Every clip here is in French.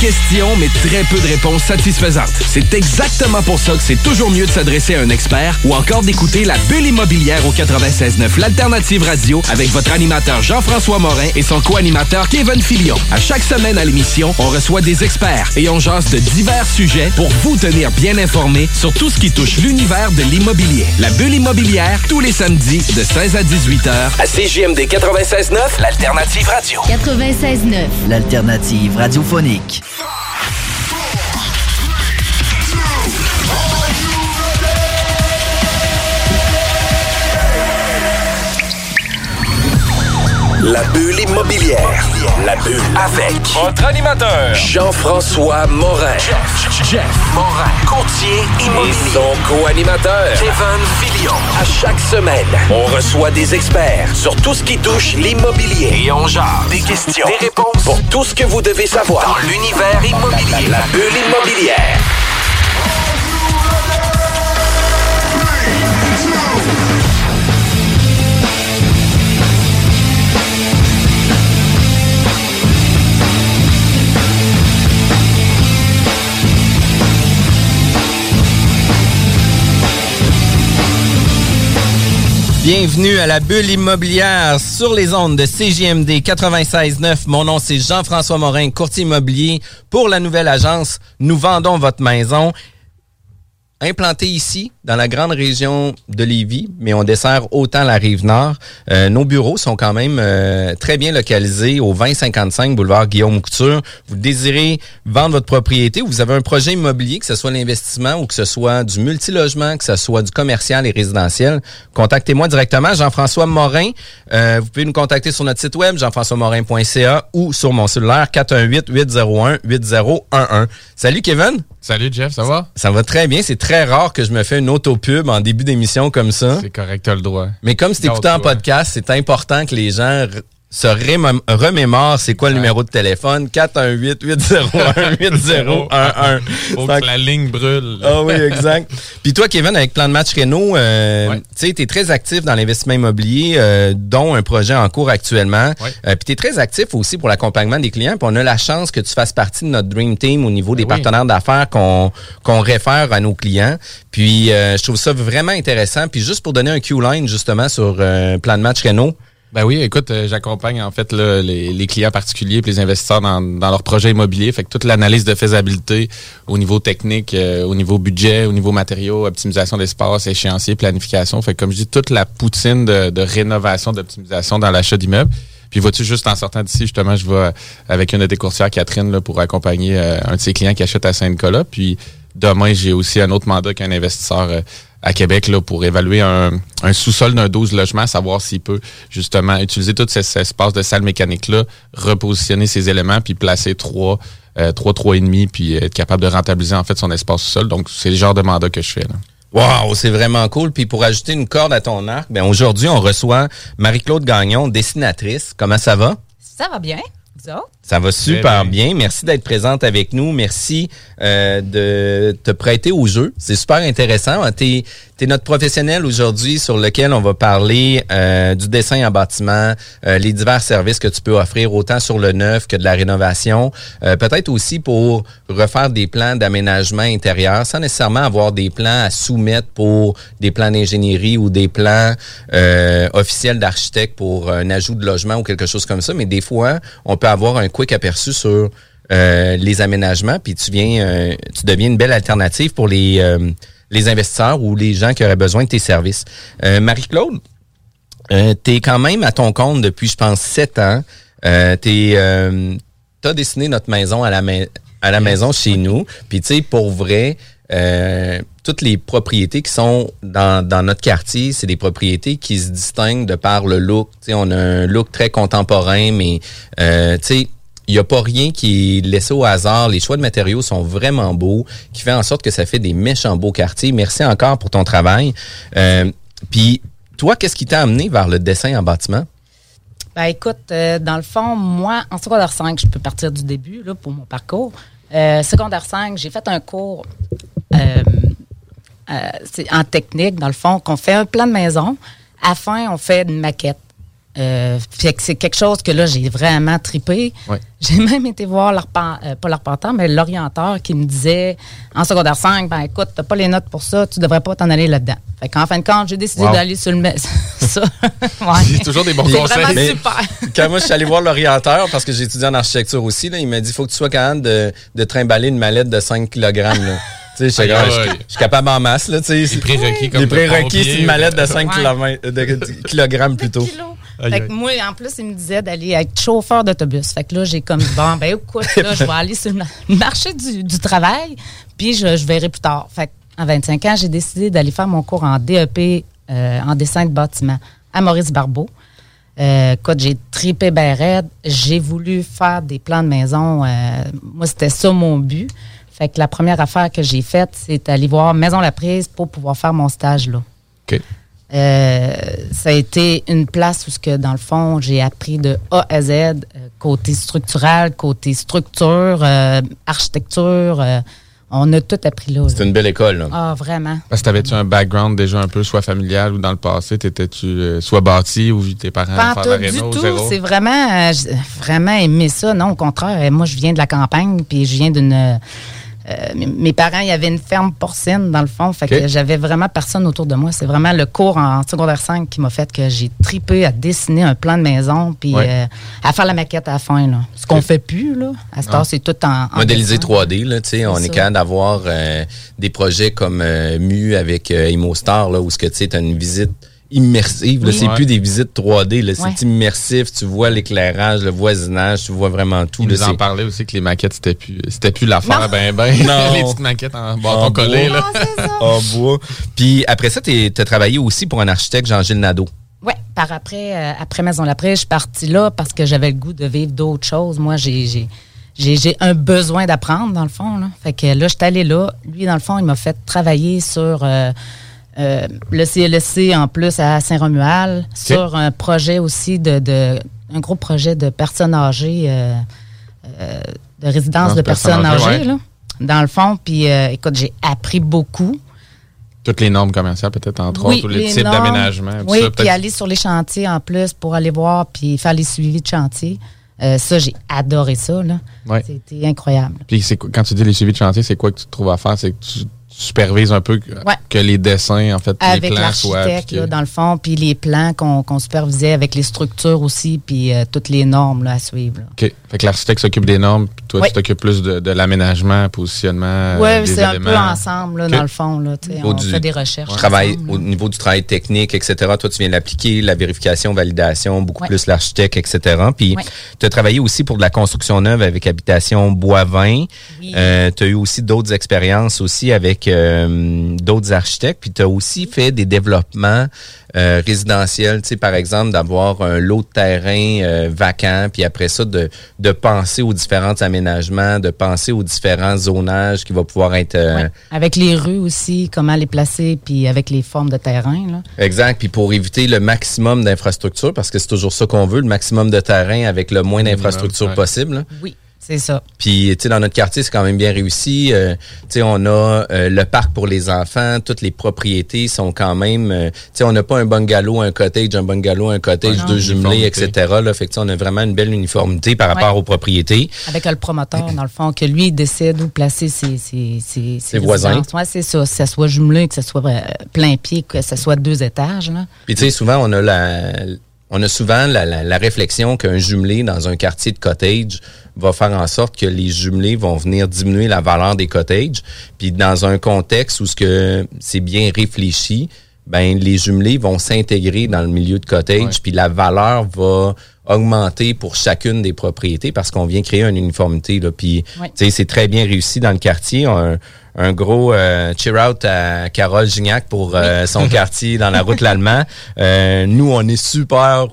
Questions, mais très peu de réponses satisfaisantes. C'est exactement pour ça que c'est toujours mieux de s'adresser à un expert ou encore d'écouter la bulle immobilière au 96.9 l'alternative radio avec votre animateur Jean-François Morin et son co-animateur Kevin Filion. À chaque semaine à l'émission, on reçoit des experts et on jase de divers sujets pour vous tenir bien informé sur tout ce qui touche l'univers de l'immobilier. La bulle immobilière, tous les samedis de 16 à 18 heures à CJMD 96.9 l'alternative radio. 96.9. L'alternative radiophonique. La bulle immobilière. La bulle avec votre animateur Jean-François Morin. Jeff, Jeff Morin. Courtier immobilier. Et son co-animateur Kevin Filion. Semaine, on reçoit des experts sur tout ce qui touche l'immobilier. Et on jase des questions, des réponses pour tout ce que vous devez savoir dans l'univers immobilier. La bulle immobilière. Bienvenue à la bulle immobilière sur les ondes de CJMD 96.9. Mon nom c'est Jean-François Morin, courtier immobilier pour la nouvelle agence Nous vendons votre maison. Implanté ici, dans la grande région de Lévis, mais on dessert autant la rive nord. Euh, nos bureaux sont quand même euh, très bien localisés au 2055 boulevard Guillaume Couture. Vous désirez vendre votre propriété, vous avez un projet immobilier, que ce soit l'investissement ou que ce soit du multilogement, que ce soit du commercial et résidentiel, contactez-moi directement, Jean-François Morin. Euh, vous pouvez nous contacter sur notre site web, jean-françois-morin.ca ou sur mon cellulaire 418-801-8011. Salut Kevin! Salut Jeff, ça va? Ça va très bien. C'est très rare que je me fais une autopub en début d'émission comme ça. C'est correct, t'as le droit. Mais comme c'est écouté en podcast, c'est important que les gens se remémorent c'est quoi le numéro de téléphone 418-801-8011. Faut que la ligne brûle. Ah oui, exact. Puis toi, Kevin, avec Plan de match Renault, euh, tu sais, tu es très actif dans l'investissement immobilier, euh, dont un projet en cours actuellement. Ouais. Euh, puis tu es très actif aussi pour l'accompagnement des clients. Puis on a la chance que tu fasses partie de notre Dream Team au niveau des Ben oui. partenaires d'affaires qu'on qu'on réfère à nos clients. Puis euh, je trouve ça vraiment intéressant. Puis juste pour donner un Q-line justement sur euh, Plan de match Renault, Ben oui, écoute, euh, j'accompagne en fait là, les, les clients particuliers et les investisseurs dans, dans leurs projets immobiliers. Fait que toute l'analyse de faisabilité au niveau technique, euh, au niveau budget, au niveau matériaux, optimisation d'espace, échéancier, planification. Fait que comme je dis, toute la poutine de, de rénovation, d'optimisation dans l'achat d'immeubles. Puis vois-tu, juste en sortant d'ici, justement, je vais avec une de tes courtières, Catherine, là, pour accompagner euh, un de ses clients qui achète à Saint-Nicolas. Puis demain, j'ai aussi un autre mandat qu'un investisseur euh, à Québec là, pour évaluer un, un sous-sol d'un 12 logements, savoir s'il peut justement utiliser tout cet espace de salle mécanique-là, repositionner ses éléments, puis placer trois, euh, trois, trois et demi, puis être capable de rentabiliser en fait son espace sous-sol. Donc, c'est le genre de mandat que je fais. Là. Wow, c'est vraiment cool. Puis pour ajouter une corde à ton arc, ben aujourd'hui, on reçoit Marie-Claude Gagnon, dessinatrice. Comment ça va? Ça va bien, vous autres? Ça va super bien. bien. Merci d'être présente avec nous. Merci euh, de te prêter au jeu. C'est super intéressant. Tu es, notre professionnel aujourd'hui sur lequel on va parler euh, du dessin en bâtiment, euh, les divers services que tu peux offrir autant sur le neuf que de la rénovation. Euh, Peut-être aussi pour refaire des plans d'aménagement intérieur sans nécessairement avoir des plans à soumettre pour des plans d'ingénierie ou des plans euh, officiels d'architecte pour un ajout de logement ou quelque chose comme ça. Mais des fois, on peut avoir un quick aperçu sur euh, les aménagements, puis tu viens, euh, tu deviens une belle alternative pour les, euh, les investisseurs ou les gens qui auraient besoin de tes services. Euh, Marie-Claude, euh, tu es quand même à ton compte depuis, je pense, sept ans. Euh, tu as dessiné notre maison à la, mai- à la maison chez nous. Puis, tu sais, pour vrai, euh, toutes les propriétés qui sont dans, dans notre quartier, c'est des propriétés qui se distinguent de par le look. Tu sais, on a un look très contemporain, mais, euh, tu sais, il n'y a pas rien qui est laissé au hasard. Les choix de matériaux sont vraiment beaux, qui fait en sorte que ça fait des méchants beaux quartiers. Merci encore pour ton travail. Euh, Puis, toi, qu'est-ce qui t'a amené vers le dessin en bâtiment? Ben écoute, euh, dans le fond, moi, en secondaire 5, je peux partir du début là, pour mon parcours. Euh, secondaire 5, j'ai fait un cours en technique, dans le fond, qu'on fait un plan de maison. À la fin, on fait une maquette. Euh, fait que c'est quelque chose que là, j'ai vraiment tripé. Ouais. J'ai même été voir l'arpen- euh, pas l'arpenteur, mais l'orienteur qui me disait en secondaire 5, ben écoute, t'as pas les notes pour ça, tu devrais pas t'en aller là-dedans. Fait qu'en fin de compte, j'ai décidé Wow. d'aller sur le me- ça. Ouais. J'ai toujours des bons conseils. vraiment Mais- super. Quand moi, je suis allé voir l'orienteur, parce que j'ai étudié en architecture aussi, là, il m'a dit, faut que tu sois capable de, de trimballer une mallette de 5 kg. Là. Je, je suis capable en masse. Là, tu sais. Les prérequis comme Les de prérequis, c'est une mallette de 5 Ouais. kilomètres- de kilogrammes plutôt. Aïe, Fait que moi, en plus, il me disait d'aller être chauffeur d'autobus. Fait que là, j'ai comme, bon, ben écoute, là, je vais aller sur le ma- marché du, du travail, puis je, je verrai plus tard. Fait qu'en 25 ans, j'ai décidé d'aller faire mon cours en DEP euh, en dessin de bâtiment à Maurice Barbeau. Euh, écoute, j'ai tripé ben raide. J'ai voulu faire des plans de maison. euh, moi, c'était ça mon but. Fait que la première affaire que j'ai faite, c'est aller voir Maison La Prise pour pouvoir faire mon stage là. OK. Euh, ça a été une place où, ce que, dans le fond, j'ai appris de A à Z, euh, côté structural, côté structure, euh, architecture. euh, on a tout appris là. C'est une belle école. là. Ah, vraiment. Parce que t'avais-tu un background déjà un peu, soit familial ou dans le passé, t'étais-tu euh, soit bâti ou tes parents Pas faire tout, la du réno, tout. C'est vraiment, euh, j'ai vraiment aimé ça. Non, au contraire, moi, je viens de la campagne, puis je viens d'une. Euh, mes- mes parents, il y avait une ferme porcine, dans le fond. Fait que j'avais vraiment personne autour de moi. C'est vraiment le cours en secondaire 5 qui m'a fait que j'ai tripé à dessiner un plan de maison, puis Ouais. euh, à faire la maquette à la fin. Là. Ce qu'on fait plus, là. À ce temps, c'est tout en. dessin. 3D, là, tu sais, on C'est est ça. capable d'avoir euh, des projets comme euh, Mu avec ImoStar, là, où ce que tu sais, as une visite immersive. Oui. c'est Ouais. plus des visites 3D, là, Ouais. c'est immersif. Tu vois l'éclairage, le voisinage, tu vois vraiment tout. Il là, nous en parlait aussi que les maquettes, c'était plus, c'était plus l'affaire, Non. ben, ben. Non. les petites maquettes en En bâton collé, bois. là. C'est ça. en bois. Puis après ça, tu as travaillé aussi pour un architecte, Jean-Gilles Nadeau. Oui, par après, euh, après Maison Laprès, je suis partie là parce que j'avais le goût de vivre d'autres choses. Moi, j'ai, j'ai, j'ai, j'ai un besoin d'apprendre, dans le fond. Là. Fait que là, je suis allée là. Lui, dans le fond, il m'a fait travailler sur euh, euh, le CLSC en plus à Saint-Romuald, sur un projet aussi de, de un gros projet de personnes âgées, euh, euh, de résidence de personnes personnes âgées, ouais. là, dans le fond. Puis, écoute, j'ai appris beaucoup. Toutes les normes commerciales, peut-être, entre Oui, autres, ou les, les types d'aménagement. Oui, puis aller sur les chantiers en plus pour aller voir puis faire les suivis de chantier. Ça, j'ai adoré ça. Là. Ouais. C'était incroyable. Puis quand tu dis les suivis de chantier, c'est quoi que tu te trouves à faire? C'est que tu, tu supervises un peu que, Ouais. que les dessins, en fait, les Avec plans soient là, dans le fond, puis les plans qu'on qu'on supervisait avec les structures aussi, puis euh, toutes les normes là, à suivre. là. OK. Fait que l'architecte s'occupe des normes, puis toi, Oui. tu t'occupes plus de, de l'aménagement, positionnement, Oui, euh, des c'est un peu ensemble, là, dans le fond. Là, on du- fait des recherches. Ensemble, au niveau du travail technique, etc. Toi, tu viens l'appliquer, la vérification, validation, beaucoup Ouais. plus l'architecte, etc. Puis, Ouais. tu as travaillé aussi pour de la construction neuve avec Habitation Boivin. Oui. Euh, tu as eu aussi d'autres expériences aussi avec euh, d'autres architectes. Puis, tu as aussi fait des développements euh, résidentiels. Tu sais, par exemple, d'avoir un lot de terrain euh, vacant. Puis après ça, de, de penser aux différents aménagements, de penser aux différents zonages qui va pouvoir être... euh, Ouais. Avec les rues aussi, comment les placer, puis avec les formes de terrain. Là. Exact. Puis pour éviter le maximum d'infrastructures, parce que c'est toujours ça qu'on veut, le maximum de terrain avec le moins d'infrastructures possible. là. Oui, c'est ça. Puis, tu sais, dans notre quartier, c'est quand même bien réussi. Euh, tu sais, on a euh, le parc pour les enfants. Toutes les propriétés sont quand même... euh, tu sais, on n'a pas un bungalow, un cottage, un bungalow, un cottage, Ouais, deux jumelés, etc. Là, fait que, tu sais, on a vraiment une belle uniformité par rapport Ouais. aux propriétés. Avec le promoteur, dans le fond, que lui, il décide où placer ses, ses, ses, Ses voisins. Oui, c'est ça. Que ça soit jumelé, que ce soit euh, plein pied, que ce soit deux étages. Là. Puis, tu sais, souvent, on a la on a souvent la, la- la réflexion qu'un jumelé dans un quartier de cottage va faire en sorte que les jumelés vont venir diminuer la valeur des cottages. Puis dans un contexte où ce que c'est bien réfléchi, ben les jumelés vont s'intégrer dans le milieu de cottage, puis la valeur va augmenter pour chacune des propriétés parce qu'on vient créer une uniformité. Là. Puis c'est très bien réussi dans le quartier. Un, un gros euh, cheer out à Carole Gignac pour euh, son quartier dans la route l'Allemand. Euh, nous, on est super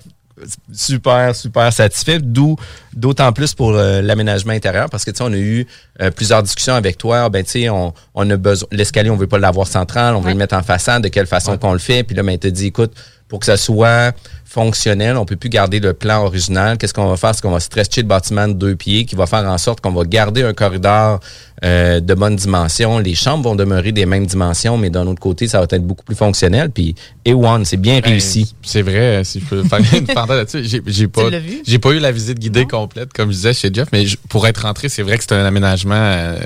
super super satisfait d'où d'autant plus pour euh, l'aménagement intérieur parce que tu sais on a eu euh, plusieurs discussions avec toi ben tu sais on, on a besoin l'escalier on veut pas l'avoir central on veut Ouais. le mettre en façade de quelle façon qu'on le fait puis là ben tu dit écoute pour que ça soit fonctionnel, on peut plus garder le plan original. Qu'est-ce qu'on va faire? C'est qu'on va stretcher le bâtiment de deux pieds, qui va faire en sorte qu'on va garder un corridor euh, de bonne dimension. Les chambres vont demeurer des mêmes dimensions, mais d'un autre côté, ça va être beaucoup plus fonctionnel. Puis, A1, c'est bien Ben, réussi. C'est vrai, si je peux faire une parenthèse là-dessus. J'ai, j'ai pas, pas eu la visite guidée complète, comme je disais chez Jeff, mais je- pour être rentré, c'est vrai que c'est un aménagement euh,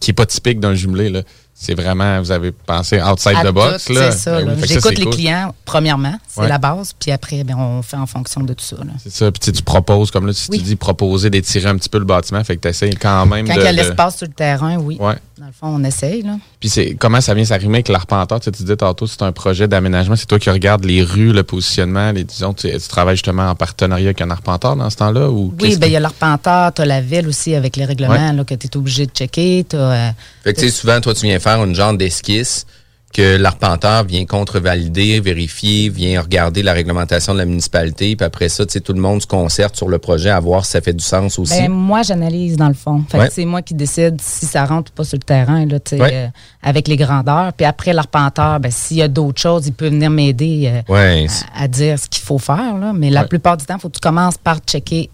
qui est pas typique d'un jumelé, là. C'est vraiment, vous avez pensé outside À the box. C'est ça. Ben oui, J'écoute les cool. clients, premièrement, c'est Ouais. la base, puis après, ben, on fait en fonction de tout ça. C'est ça. Puis tu sais, tu proposes, comme là, si Oui. tu dis proposer d'étirer un petit peu le bâtiment, fait que tu essayes quand même Quand de. il y a de- l'espace sur le terrain, oui. Ouais. Dans le fond, on essaye. Là. Puis comment ça vient s'arrimer avec l'arpenteur? Tu, sais, tu disais tantôt, c'est un projet d'aménagement. C'est toi qui regardes les rues, le positionnement, les disons, tu, tu travailles justement en partenariat avec un arpenteur dans ce temps-là? Ou Oui, ben, il y a l'arpenteur, tu as la ville aussi avec les règlements là, que tu es obligé de checker. t'as, euh, Fait que, tu sais, souvent, toi, tu viens faire une genre d'esquisse que l'arpenteur vient contrevalider, vérifier, vient regarder la réglementation de la municipalité, puis après ça, tu sais, tout le monde se concerte sur le projet à voir si ça fait du sens aussi. Ben, moi, j'analyse dans le fond. Fait que. C'est moi qui décide si ça rentre ou pas sur le terrain, là, tu sais, Ouais. euh, avec les grandeurs. Puis après, l'arpenteur, ben, s'il y a d'autres choses, il peut venir m'aider euh, ouais, à, à dire ce qu'il faut faire. Là. Mais la plupart du temps, il faut que tu commences par checker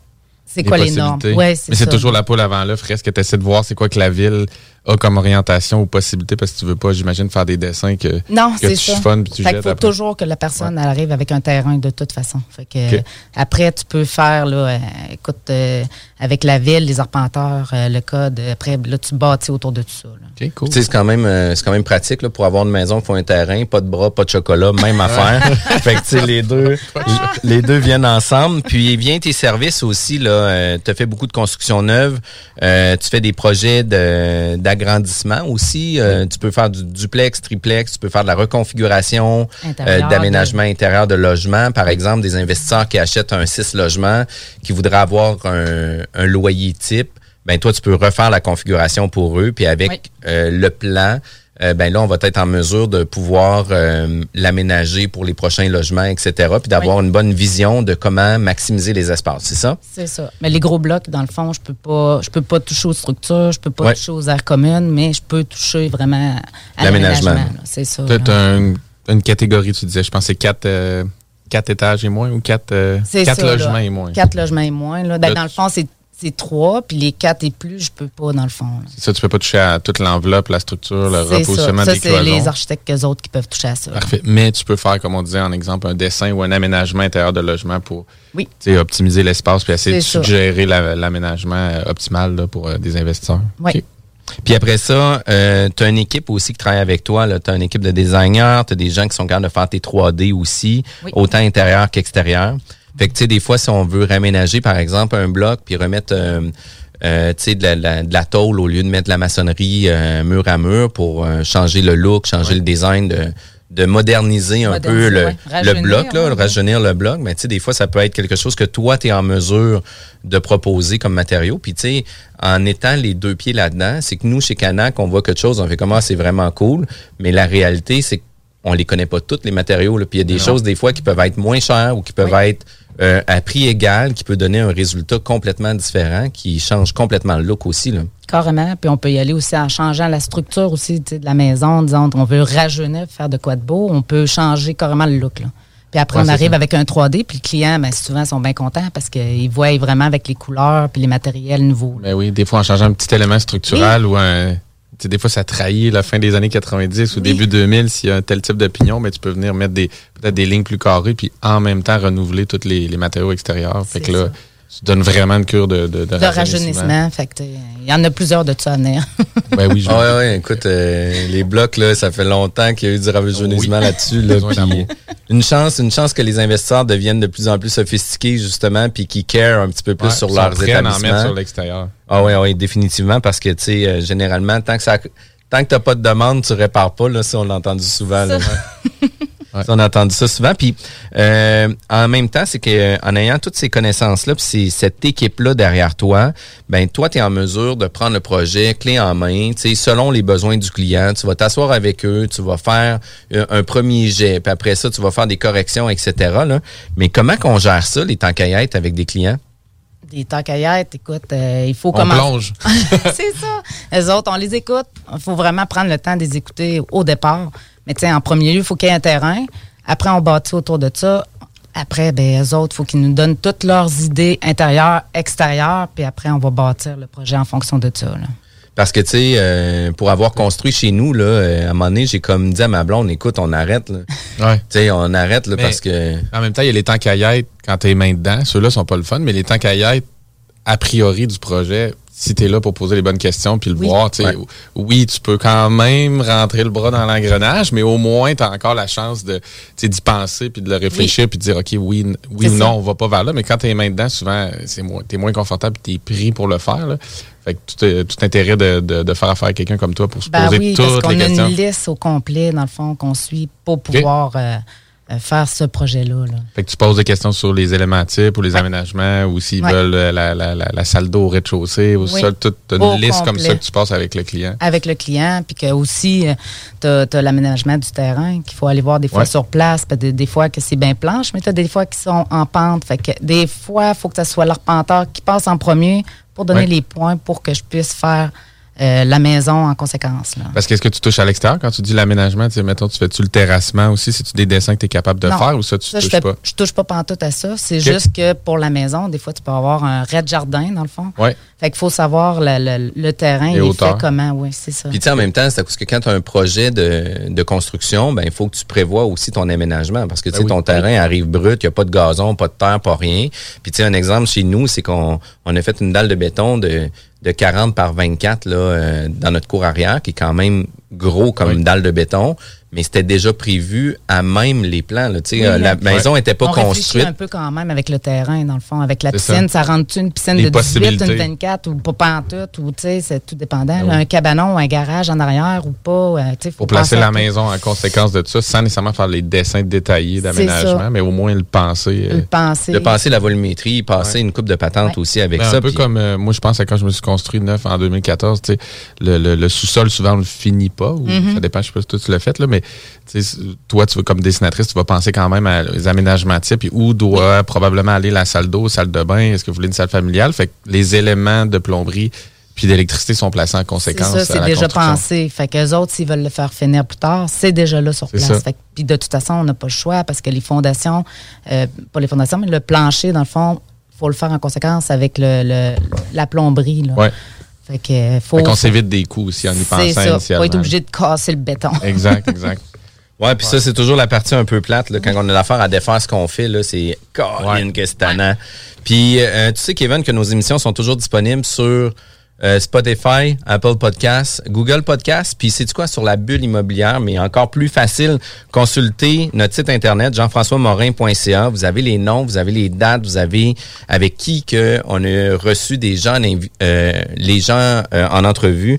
c'est quoi les normes. Mais c'est toujours la poule avant l'œuf. Est-ce que tu essaies de voir c'est quoi que la ville a comme orientation ou possibilité parce que tu veux pas, j'imagine, faire des dessins que, Non, que c'est tu ça. tu Fait qu'il jettes faut après. toujours que la personne elle arrive avec un terrain de toute façon. Fait que, après, tu peux faire, là, euh, écoute, euh, avec la ville, les arpenteurs, euh, le code. Après, là, tu bâtis autour de tout ça. là. OK, cool. Tu sais, c'est quand même euh, c'est quand même pratique là, pour avoir une maison qui faut un terrain, pas de bras, pas de chocolat, même affaire. fait que tu sais les deux les deux viennent ensemble. Puis vient tes services aussi là, tu as fait beaucoup de construction neuve, euh, tu fais des projets de d'agrandissement aussi, Euh, tu peux faire du duplex, triplex, tu peux faire de la reconfiguration euh, d'aménagement intérieur de logement, par exemple des investisseurs qui achètent un 6 logements qui voudraient avoir un, un loyer type ben toi tu peux refaire la configuration pour eux puis avec Oui. euh, le plan euh, ben là on va être en mesure de pouvoir euh, l'aménager pour les prochains logements etc puis d'avoir une bonne vision de comment maximiser les espaces c'est ça? C'est ça. Mais les gros blocs, dans le fond, je peux pas, je peux pas toucher aux structures, je peux pas toucher aux aires communes, mais je peux toucher vraiment à L'aménagement. C'est ça. Un- une catégorie, tu disais, je c'est quatre, euh, quatre étages et moins ou quatre, euh, C'est quatre ça, là. logements et moins. Quatre logements et moins. Là. Ben, Là, dans le fond, c'est c'est trois, puis les quatre et plus, je peux pas, dans le fond. C'est ça, tu peux pas toucher à toute l'enveloppe, la structure, le C'est repositionnement ça. Ça, des c'est cloisons. les architectes qu'eux autres qui peuvent toucher à ça. Parfait. Mais tu peux faire, comme on disait en exemple, un dessin ou un aménagement intérieur de logement pour Oui. optimiser l'espace puis essayer de C'est suggérer la- l'aménagement euh, optimal là, pour euh, des investisseurs. Oui. Puis après ça euh, tu as une équipe aussi qui travaille avec toi tu as une équipe de designers tu as des gens qui sont capables de faire tes 3D aussi Oui. autant intérieur qu'extérieur fait que tu sais des fois si on veut réaménager par exemple un bloc puis remettre euh, euh, tu sais, de la, la- de la tôle au lieu de mettre de la maçonnerie euh, mur à mur pour euh, changer le look, changer le design, de, de moderniser un peu le, ouais. le bloc, là, ouais, rajeunir le bloc. Mais tu sais, des fois, ça peut être quelque chose que toi, tu es en mesure de proposer comme matériau. Puis tu sais, en étant les deux pieds là-dedans, c'est que nous, chez Canac, on voit quelque chose, on fait comment c'est vraiment cool. Mais la réalité, c'est qu'on les connaît pas tous les matériaux. Là. Puis il y a des choses des fois qui peuvent être moins chères ou qui peuvent Oui. être euh, à prix égal, qui peut donner un résultat complètement différent, qui change complètement le look aussi. Là. Carrément. Puis on peut y aller aussi en changeant la structure aussi tu sais, de la maison. Disons, on veut rajeunir, faire de quoi de beau. On peut changer carrément le look. Là. Puis après, Ouais, on arrive ça. avec un 3D. Puis le client, ben, souvent, sont bien contents parce qu'ils voient vraiment avec les couleurs puis les matériels nouveaux. là. Ben oui, des fois en changeant un petit élément structural ou un. Tu sais, des fois, ça trahit la fin des années 90 ou Oui. début 2000 s'il y a un tel type d'opinion, mais tu peux venir mettre des peut-être des lignes plus carrées puis en même temps renouveler tous les, les matériaux extérieurs. Fait que là, ça. Tu donnes vraiment une cure de, de, de, de rajeunissement. Fait que, il y en a plusieurs de ça à venir. ben oui, je... ouais, ouais, écoute, euh, les blocs, là, ça fait longtemps qu'il y a eu du rajeunissement là-dessus. Là, une chance, une chance que les investisseurs deviennent de plus en plus sophistiqués, justement, puis qui care un petit peu plus sur leurs établissements. en mettre sur l'extérieur. Ah oui, oui, définitivement, parce que, tu sais, euh, généralement, tant que ça tant que tu n'as pas de demande, tu répares pas. Là, ça, on l'a entendu souvent. Là. on a entendu ça souvent. Puis euh, en même temps, c'est qu'en ayant toutes ces connaissances-là, puis cette équipe-là derrière toi, ben toi, tu es en mesure de prendre le projet clé en main, selon les besoins du client. Tu vas t'asseoir avec eux, tu vas faire euh, un premier jet, puis après ça, tu vas faire des corrections, etc. Là. Mais comment qu'on gère ça, les temps avec des clients? Des temps écoute, euh, il faut on plonge. c'est ça. Les autres, on les écoute. Il faut vraiment prendre le temps de les écouter au départ. Mais tu sais, en premier lieu, il faut qu'il y ait un terrain. Après, on bâtit autour de ça. Après, ben, eux autres, il faut qu'ils nous donnent toutes leurs idées intérieures, extérieures, puis après, on va bâtir le projet en fonction de ça. Parce que, tu sais, euh, pour avoir construit chez nous, là, euh, à un moment donné, j'ai comme dit à ma blonde, écoute, on arrête. Là. Ouais. Tu sais, on arrête là, parce que... En même temps, il y a les temps caillettes quand tu es main dedans. Ceux-là sont pas le fun, mais les temps caillettes, a priori du projet, si tu es là pour poser les bonnes questions puis le voir, oui, tu peux quand même rentrer le bras dans l'engrenage, mais au moins, tu as encore la chance de d'y penser puis de le réfléchir puis de dire, OK, oui, oui ou non, on va pas vers là. Mais quand tu es main dedans, souvent, c'est moins, tu es moins confortable et tu es pris pour le faire. Là. Fait que tout, intérêt de, de, faire affaire à quelqu'un comme toi pour se ben poser oui, toutes parce les questions. a une liste au complet, dans le fond, qu'on suit pour pouvoir... Euh, euh, faire ce projet-là. Fait que tu poses des questions sur les éléments types ou les aménagements ou s'ils veulent euh, la, la, la, la, salle d'eau au rez-de-chaussée ou ça, toute une liste comme ça que tu passes avec le client. Avec le client, puis que aussi, euh, tu as, l'aménagement du terrain qu'il faut aller voir des fois sur place, des, des, fois que c'est bien planche, mais tu as des fois qui sont en pente. Fait que des fois, il faut que ce soit l'arpenteur qui passe en premier pour donner les points pour que je puisse faire euh, la maison en conséquence. Là. Parce qu'est-ce que tu touches à l'extérieur quand tu dis l'aménagement? Mettons, tu fais-tu le terrassement aussi? C'est-tu des dessins que tu es capable de faire ou ça, tu touches je pas? Je touche pas pantoute à ça. C'est juste que pour la maison, des fois, tu peux avoir un raid jardin, dans le fond. Ouais. Fait qu'il faut savoir le, le, terrain, et fait comment. Oui, c'est ça. Puis, tu sais, en même temps, c'est parce que quand tu as un projet de, de construction, ben il faut que tu prévois aussi ton aménagement parce que, tu sais, ben ton terrain arrive brut, il n'y a pas de gazon, pas de terre, pas rien. Puis, tu sais, un exemple chez nous, c'est qu'on on a fait une dalle de béton de de 40 par 24 là, euh, dans notre cour arrière, qui est quand même gros comme une dalle de béton mais c'était déjà prévu à même les plans. Là, oui, la maison n'était pas on construite. un peu quand même avec le terrain, dans le fond. Avec la piscine, ça, rentre-tu une piscine de 18, une 24 ou pas en tout, ou tu sais, c'est tout dépendant. Ben un cabanon ou un garage en arrière ou pas. Euh, faut Pour placer la maison en conséquence de tout ça, sans nécessairement faire les dessins détaillés d'aménagement, mais au moins le penser. Euh, le penser. Le penser, la volumétrie, passer une coupe de patente aussi avec ben, ça. Un peu comme, euh, moi je pense à quand je me suis construit neuf en 2014, le, le, le sous-sol souvent on le finit pas, ou mm-hmm. ça dépend, je sais pas si tu l'as fait, là, mais toi, tu veux, comme dessinatrice, tu vas penser quand même à les aménagements types et où doit probablement aller la salle d'eau, salle de bain, est-ce que vous voulez une salle familiale? Fait que les éléments de plomberie puis d'électricité sont placés en conséquence. Ça, c'est déjà pensé. Fait qu'eux autres, s'ils veulent le faire finir plus tard, c'est déjà là sur place. puis de toute façon, on n'a pas le choix parce que les fondations, euh, pas les fondations, mais le plancher, dans le fond, faut le faire en conséquence avec le, la plomberie. Là. Ouais. Fait que faut. qu'on s'évite des coups aussi en y pensant ça. initialement. Faut être obligé de casser le béton. Exact, exact. Ouais, puis ça, c'est toujours la partie un peu plate. Là, quand on a l'affaire à défaire ce qu'on fait, là, c'est Colin que c'est Puis euh, tu sais, Kevin, que nos émissions sont toujours disponibles sur euh, Spotify, Apple Podcasts, Google Podcasts, puis c'est quoi sur la bulle immobilière, mais encore plus facile, consultez notre site internet jean-françois-morin.ca. Vous avez les noms, vous avez les dates, vous avez avec qui que on a reçu des gens, euh, les gens euh, en entrevue.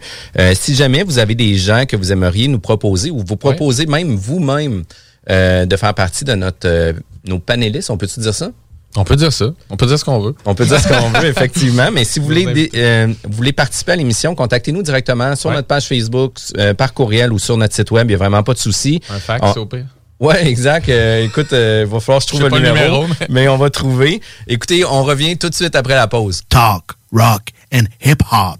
si jamais vous avez des gens que vous aimeriez nous proposer ou vous proposez même vous-même de faire partie de notre nos panélistes, on peut-tu dire ça? On peut dire ça. On peut dire ce qu'on veut. On peut dire ce qu'on veut, effectivement. Mais si vous voulez, euh, vous voulez participer à l'émission, contactez-nous directement sur notre page Facebook, euh, par courriel ou sur notre site web. Il n'y a vraiment pas de souci. Un fax, au pire. Oui, exact. Euh, écoute, il va falloir que je trouve un numéro, mais... on va trouver. Écoutez, on revient tout de suite après la pause. Talk, rock and hip-hop.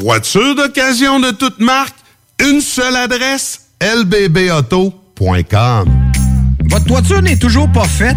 Voiture d'occasion de toute marque, une seule adresse, lbbauto.com. Votre toiture n'est toujours pas faite?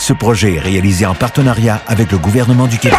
Ce projet est réalisé en partenariat avec le gouvernement du Québec.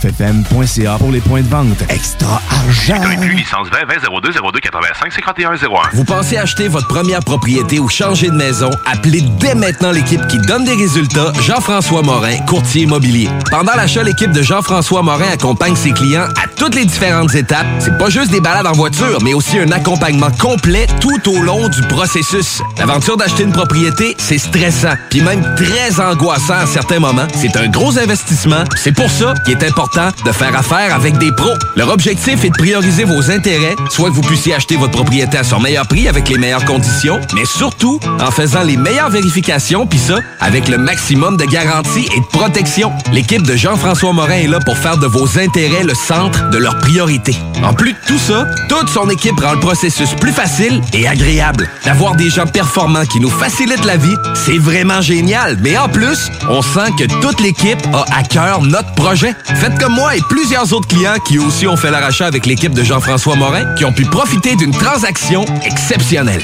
969FM.ca pour les points de vente. Extra argent! licence 20 20 02 02 85 51 01. Vous pensez acheter votre première propriété ou changer de maison? Appelez dès maintenant l'équipe qui donne des résultats, Jean-François Morin, courtier immobilier. Pendant l'achat, l'équipe de Jean-François Morin accompagne ses clients à toutes les différentes étapes. C'est pas juste des balades en voiture, mais aussi un accompagnement complet tout au long du processus. L'aventure d'acheter une propriété, c'est stressant, puis même très angoissant à certains moments. C'est un gros investissement. C'est pour ça qu'il est important de faire affaire avec des pros. Leur objectif est de prioriser vos intérêts, soit que vous puissiez acheter votre propriété à son meilleur prix avec les meilleures conditions, mais surtout en faisant les meilleures vérifications, puis ça, avec le maximum de garantie et de protection. L'équipe de Jean-François Morin est là pour faire de vos intérêts le centre de leurs priorités. En plus de tout ça, toute son équipe rend le processus plus facile et agréable. D'avoir des gens performants qui nous facilitent la vie, c'est vraiment génial. Mais en plus, on sent que toute l'équipe a à cœur notre projet. Faites comme moi et plusieurs autres clients qui aussi ont fait l'arrachat avec l'équipe de Jean-François Morin, qui ont pu profiter d'une transaction exceptionnelle.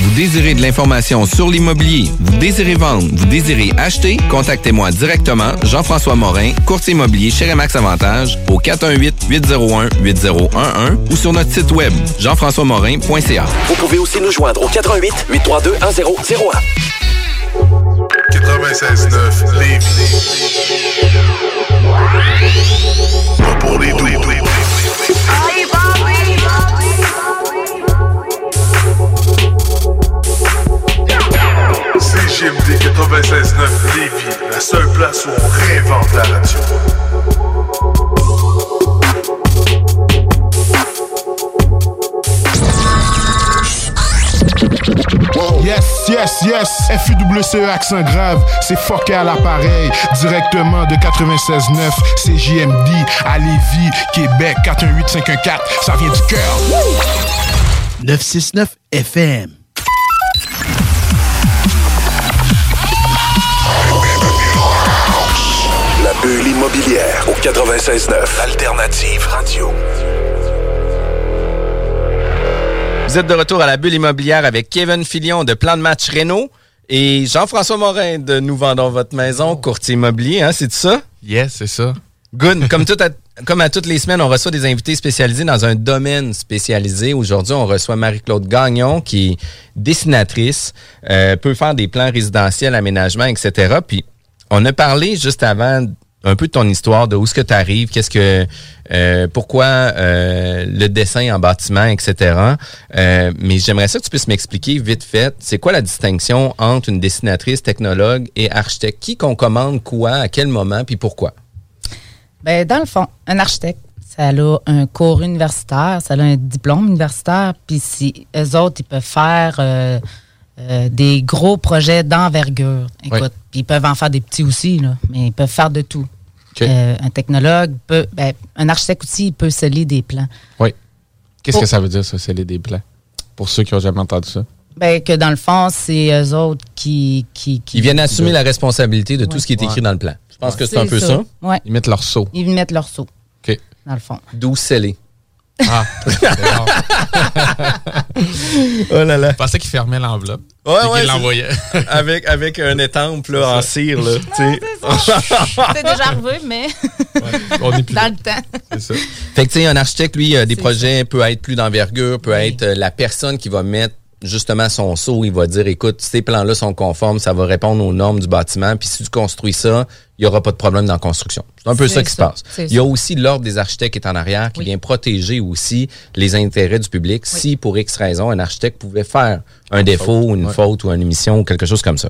Vous désirez de l'information sur l'immobilier, vous désirez vendre, vous désirez acheter, contactez-moi directement, Jean-François Morin, courtier immobilier chez Remax Avantage, au 418-801-8011 ou sur notre site web, jean-françois-morin.ca. Vous pouvez aussi nous joindre au 88 832 1001. 96.9 Lévis. Pas pour les doux. CGMD 96.9 Lévis, la seule place où on réinvente la radio. Yes, yes, yes. FUWCE accent grave, c'est fucké à l'appareil. Directement de 96.9 CJMD à Lévis, Québec 418-514. Ça vient du cœur. 969 FM. La bulle immobilière au 96.9 Alternative Radio. Vous êtes de retour à la bulle immobilière avec Kevin Filion de Plan de Match Renault et Jean-François Morin de Nous Vendons Votre Maison, courtier immobilier, hein, c'est ça? Yes, c'est ça. Good. Comme, tout à, comme à toutes les semaines, on reçoit des invités spécialisés dans un domaine spécialisé. Aujourd'hui, on reçoit Marie-Claude Gagnon, qui est dessinatrice, euh, peut faire des plans résidentiels, aménagements, etc. Puis, on a parlé juste avant un peu de ton histoire, de où est-ce que tu arrives, qu'est-ce que, euh, pourquoi euh, le dessin en bâtiment, etc. Euh, mais j'aimerais ça que tu puisses m'expliquer vite fait, c'est quoi la distinction entre une dessinatrice, technologue et architecte? Qui qu'on commande quoi, à quel moment, puis pourquoi? Ben, dans le fond, un architecte, ça a un cours universitaire, ça a un diplôme universitaire, puis si eux autres, ils peuvent faire euh, euh, des gros projets d'envergure. Écoute, puis ils peuvent en faire des petits aussi, là, mais ils peuvent faire de tout. Euh, un technologue peut, ben, un architecte aussi, il peut sceller des plans. Oui. Qu'est-ce que ça veut dire, ça, sceller des plans? Pour ceux qui n'ont jamais entendu ça. Ben, que dans le fond, c'est eux autres qui, qui, qui Ils viennent assumer la responsabilité de tout ce qui est écrit Ouais. dans le plan. Je pense que c'est un peu ça. ça. Ouais. Ils mettent leur seau. Ils mettent leur saut, OK. dans le fond. D'où sceller. Ah, Oh là là. Je pensais qu'ils fermaient l'enveloppe. Ouais, et ouais, qu'ils c'est- l'envoyaient. avec, avec un étampe là, en cire. Là. C'est déjà arrivé, mais On est plus dans là. le temps. C'est ça. Fait que, tu sais, un architecte, lui, euh, des C'est projets peut être plus d'envergure, peut être euh, la personne qui va mettre justement son saut. Il va dire, écoute, ces plans-là sont conformes, ça va répondre aux normes du bâtiment, puis si tu construis ça, il n'y aura pas de problème dans la construction. C'est un peu ça qui se passe. Il y a aussi l'ordre des architectes qui est en arrière, qui Oui. vient protéger aussi les intérêts du public. Si, pour X raison, un architecte pouvait faire un défaut, ou une ouais. faute, ou une émission, ou quelque chose comme ça.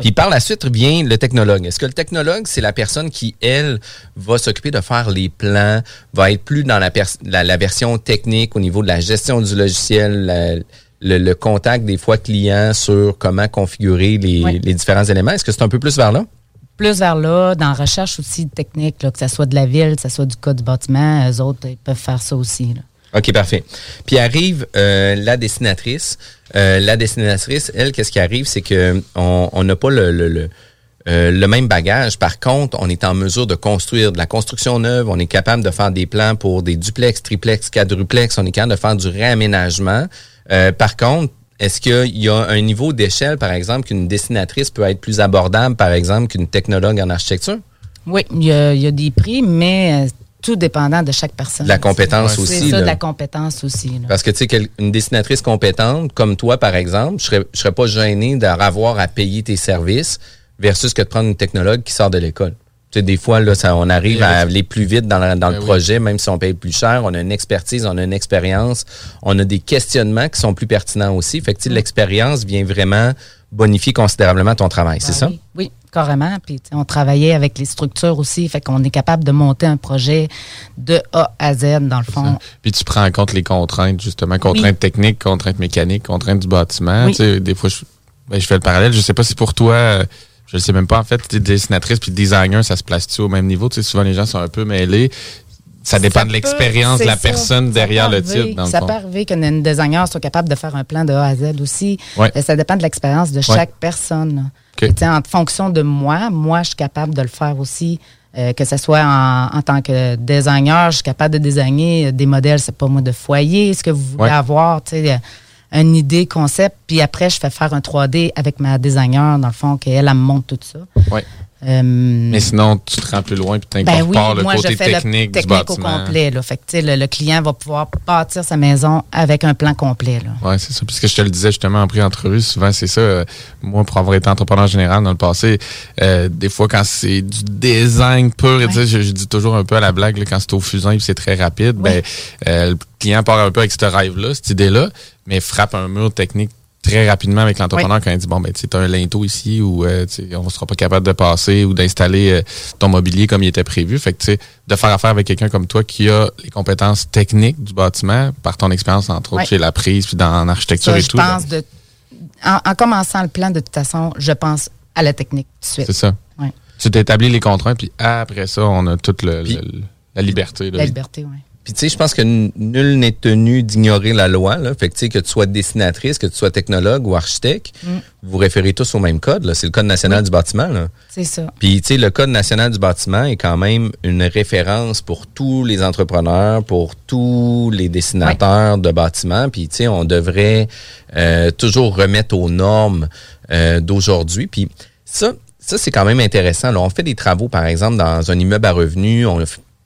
Puis par la suite vient le technologue. Est-ce que le technologue, c'est la personne qui, elle, va s'occuper de faire les plans, va être plus dans la, la, la version technique au niveau de la gestion du logiciel, la- le, le contact des fois client sur comment configurer les, les différents éléments? Est-ce que c'est un peu plus vers là? Plus vers là, dans la recherche aussi technique, là, que ce soit de la ville, que ce soit du code du bâtiment, eux autres, ils peuvent faire ça aussi. là. OK, parfait. Puis arrive euh, la dessinatrice. Euh, la dessinatrice, elle, qu'est-ce qui arrive? C'est que on on n'a pas le, le, le, euh, le même bagage. Par contre, on est en mesure de construire de la construction neuve. On est capable de faire des plans pour des duplex, triplex, quadruplex. On est capable de faire du réaménagement. Euh, par contre, est-ce qu'il y a un niveau d'échelle, par exemple, qu'une dessinatrice peut être plus abordable, par exemple, qu'une technologue en architecture? Oui, il y, a, il y a des prix, mais euh, tout dépendant de chaque personne. La compétence aussi, C'est ça, de la compétence aussi. là. Parce que, tu sais, une dessinatrice compétente, comme toi, par exemple, je serais, je serais pas gêné d'avoir à payer tes services versus que de prendre une technologue qui sort de l'école. Tu sais, des fois, là, ça, on arrive à aller plus vite dans, la- dans le Ben oui. projet, même si on paye plus cher. On a une expertise, on a une expérience, on a des questionnements qui sont plus pertinents aussi. Fait que, tu sais, l'expérience vient vraiment bonifier considérablement ton travail, c'est Ben ça? Oui, oui, carrément. Puis tu sais, on travaillait avec les structures aussi, fait qu'on est capable de monter un projet de A à Z dans le fond. Puis tu prends en compte les contraintes, justement, contraintes techniques, contraintes mécaniques, contraintes du bâtiment. Oui. Tu sais, des fois, je, ben, je fais le parallèle. Je sais pas si pour toi, euh, je le sais même pas, en fait, dessinatrice puis designer, ça se place-tu au même niveau? Tu sais, souvent, les gens sont un peu mêlés. Ça dépend de l'expérience de la ça. personne Ça derrière le titre, dans le Ça fond. peut arriver qu'une designer soit capable de faire un plan de A à Z aussi. Ouais. Euh, Ça dépend de l'expérience de chaque personne. OK. Et, tu sais, En fonction de moi, moi, je suis capable de le faire aussi. euh, que ce soit en, en tant que designer, je suis capable de designer des modèles, c'est pas moi, de foyer, ce que vous voulez Ouais. avoir, euh, une idée, concept, puis après, je fais faire un 3D avec ma designer, dans le fond, qu'elle, elle me montre tout ça. Ouais. Euh, Mais sinon, tu te rends plus loin puis tu ben oui, incorpores le moi, côté je fais technique, le du technique au bâtiment. complet. Là. Fait que, le, le client va pouvoir bâtir sa maison avec un plan complet. Oui, c'est ça. Puisque je te le disais justement en pré-entrevue, souvent c'est ça. euh, moi, pour avoir été entrepreneur général dans le passé, euh, des fois quand c'est du design pur, et je, je dis toujours un peu à la blague, là, quand c'est au fusain et c'est très rapide, ben, euh, le client part un peu avec ce rêve-là, cette idée-là, mais frappe un mur technique très rapidement avec l'entrepreneur quand il dit bon ben tu sais, t'as un linteau ici ou euh, on sera pas capable de passer ou d'installer euh, ton mobilier comme il était prévu fait que tu sais de faire affaire avec quelqu'un comme toi qui a les compétences techniques du bâtiment par ton expérience entre autres chez la prise puis dans l'architecture et je tout pense de. En, en commençant le plan, de toute façon, je pense à la technique tout de suite. c'est ça tu t'établis les contraintes puis après ça on a toute le, le- la liberté là. La liberté, oui. Puis tu sais, je pense que nul n'est tenu d'ignorer la loi. Là. Fait que tu sais, que tu sois dessinatrice, que tu sois technologue ou architecte, Mm. vous référez tous au même code. C'est le Code national du bâtiment. C'est ça. Puis, tu sais, le Code national du bâtiment est quand même une référence pour tous les entrepreneurs, pour tous les dessinateurs de bâtiments. Puis, tu sais, on devrait euh, toujours remettre aux normes euh, d'aujourd'hui. Puis, ça, ça c'est quand même intéressant. Là. On fait des travaux, par exemple, dans un immeuble à revenus, on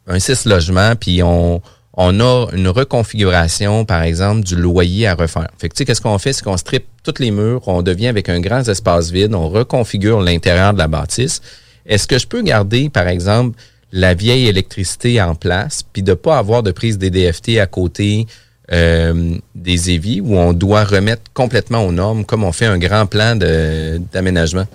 un six logements, puis on, on a une reconfiguration, par exemple, du loyer à refaire. Fait que, tu sais, qu'est-ce qu'on fait? C'est qu'on strip tous les murs, on devient avec un grand espace vide, on reconfigure l'intérieur de la bâtisse. Est-ce que je peux garder, par exemple, la vieille électricité en place, puis de pas avoir de prise DDFT à côté euh, des éviers, où on doit remettre complètement aux normes, comme on fait un grand plan d'aménagement?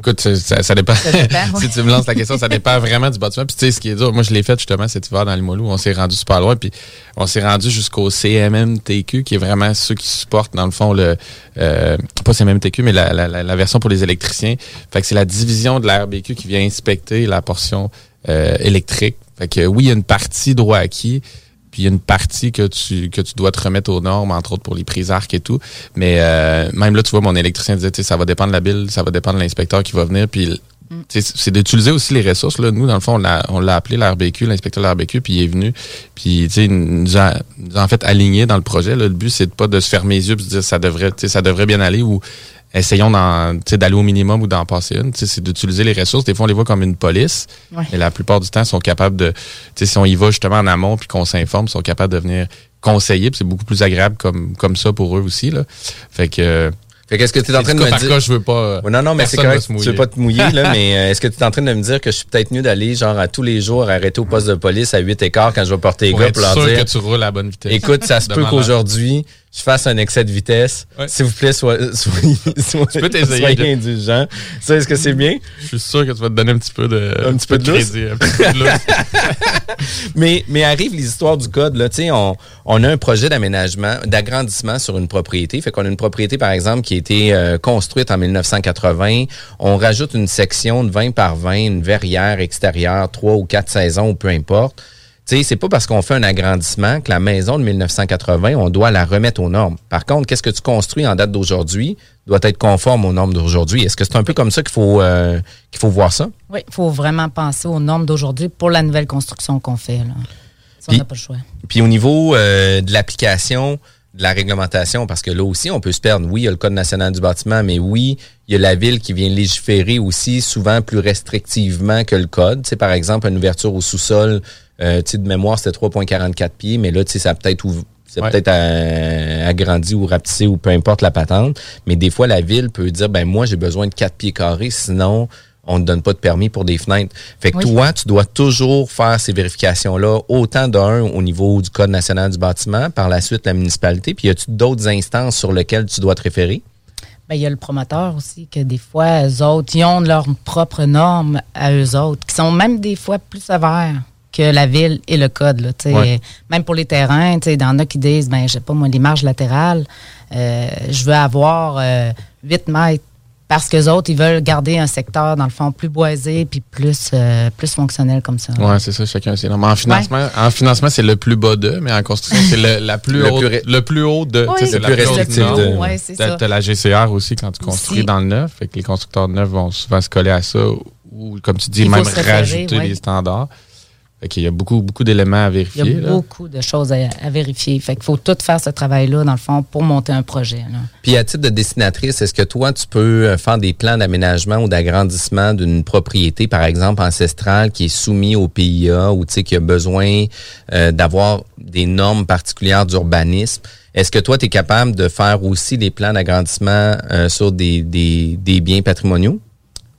Écoute, ça, ça- dépend. Ça dépend, si tu me lances la question, ça dépend vraiment du bâtiment. Puis tu sais, ce qui est dur, moi je l'ai fait justement cet hiver dans les Molou. On s'est rendu super loin. Puis on s'est rendu jusqu'au CMMTQ, qui est vraiment ceux qui supportent, dans le fond, le euh, pas CMMTQ, mais la, la, la, la version pour les électriciens. Fait que c'est la division de la RBQ qui vient inspecter la portion euh, électrique. Fait que oui, il y a une partie droit acquis. Puis il y a une partie que tu, que tu dois te remettre aux normes, entre autres pour les prises arc et tout. Mais euh, même là, tu vois, mon électricien disait, ça va dépendre de la bille, ça va dépendre de l'inspecteur qui va venir. Puis sais, c'est d'utiliser aussi les ressources. Là. Nous, dans le fond, on l'a, appelé l'RBQ, l'inspecteur de l'RBQ, puis il est venu. Puis tu sais, il nous a, nous a en fait aligné dans le projet. Là. Le but, c'est pas de se fermer les yeux et de se dire ça devrait, ça devrait bien aller ou essayons d'aller au minimum ou d'en passer une. C'est d'utiliser les ressources. Des fois, on les voit comme une police. Ouais. Mais la plupart du temps, ils sont capables de. Si on y va justement en amont puis qu'on s'informe, ils sont capables de venir conseiller. C'est beaucoup plus agréable comme, comme ça pour eux aussi. Là. Fait que. Fait qu'est-ce que tu es en train de me dire? cas, je veux pas. Ouais, non, non, mais c'est correct. Tu veux pas te mouiller, là, mais euh, est-ce que tu es en train de me dire que je suis peut-être mieux d'aller, genre, à tous les jours, arrêter au poste de police à 8 écarts quand je vais porter les Pour gars être pour leur sûr dire. que tu roules à la bonne vitesse. Écoute, ça se peut qu'aujourd'hui, je fasse un excès de vitesse. S'il vous plaît, sois, soyez, soyez, soyez là. indulgent. Ça, est-ce que c'est bien? Je suis sûr que tu vas te donner un petit peu de, Un petit peu de lousse? crédit, un petit peu de lousse. mais, mais arrivent les histoires du code. Là, Tu sais, on, on a un projet d'aménagement, d'agrandissement sur une propriété. Fait qu'on a une propriété, par exemple, qui a été euh, construite en 1980. On rajoute une section de 20 par 20, une verrière extérieure, trois ou quatre saisons, ou peu importe. Tu sais, c'est pas parce qu'on fait un agrandissement que la maison de 1980, on doit la remettre aux normes. Par contre, qu'est-ce que tu construis en date d'aujourd'hui doit être conforme aux normes d'aujourd'hui. Est-ce que c'est un peu comme ça qu'il faut, euh, qu'il faut voir ça? Oui, il faut vraiment penser aux normes d'aujourd'hui pour la nouvelle construction qu'on fait. Là. Ça, on Puis- n'a pas le choix. Puis au niveau euh, de l'application la réglementation, parce que là aussi, on peut se perdre. Oui, il y a le Code national du bâtiment, mais oui, il y a la ville qui vient légiférer aussi souvent plus restrictivement que le Code. Tu sais, par exemple, une ouverture au sous-sol, euh, de mémoire, c'était 3,44 pieds, mais là, tu sais, ça a peut-être c'est Ouais. peut-être euh, agrandi ou rapetissé ou peu importe la patente. Mais des fois, la ville peut dire, ben moi, j'ai besoin de 4 pieds carrés, sinon on ne donne pas de permis pour des fenêtres. Fait que Oui. toi, tu dois toujours faire ces vérifications-là, autant d'un au niveau du Code national du bâtiment, par la suite la municipalité, puis y a-tu d'autres instances sur lesquelles tu dois te référer? Ben, il y a le promoteur aussi, que des fois, eux autres, ils ont leurs propres normes à eux autres, qui sont même des fois plus sévères que la ville et le code. Là. Ouais. Même pour les terrains, il y en a qui disent, ben, je sais pas moi, les marges latérales, euh, je veux avoir euh, 8 mètres. Parce que autres, ils veulent garder un secteur, dans le fond, plus boisé puis plus, euh, plus fonctionnel comme ça. Ouais, c'est ça, chacun c'est En financement, en financement, c'est le plus bas de, mais en construction, c'est le, la plus Le haute- plus ré- le plus haut de. Oui. tu sais, c'est Le la plus restrictif norme. de- Ouais, la GCR aussi quand tu construis Aussi. dans le neuf. Fait que les constructeurs de neuf vont souvent se coller à ça ou, comme tu dis, Il même rajouter ouais. les standards. Fait qu'il y a beaucoup, beaucoup d'éléments à Il y vérifier. a là. beaucoup de choses à, à vérifier. Fait qu'il faut tout faire ce travail-là, dans le fond, pour monter un projet. là. Puis à titre de dessinatrice, est-ce que toi, tu peux euh, faire des plans d'aménagement ou d'agrandissement d'une propriété, par exemple ancestrale, qui est soumise au PIA ou tu sais, qui a besoin euh, d'avoir des normes particulières d'urbanisme? Est-ce que toi, tu es capable de faire aussi des plans d'agrandissement euh, sur des, des, des biens patrimoniaux?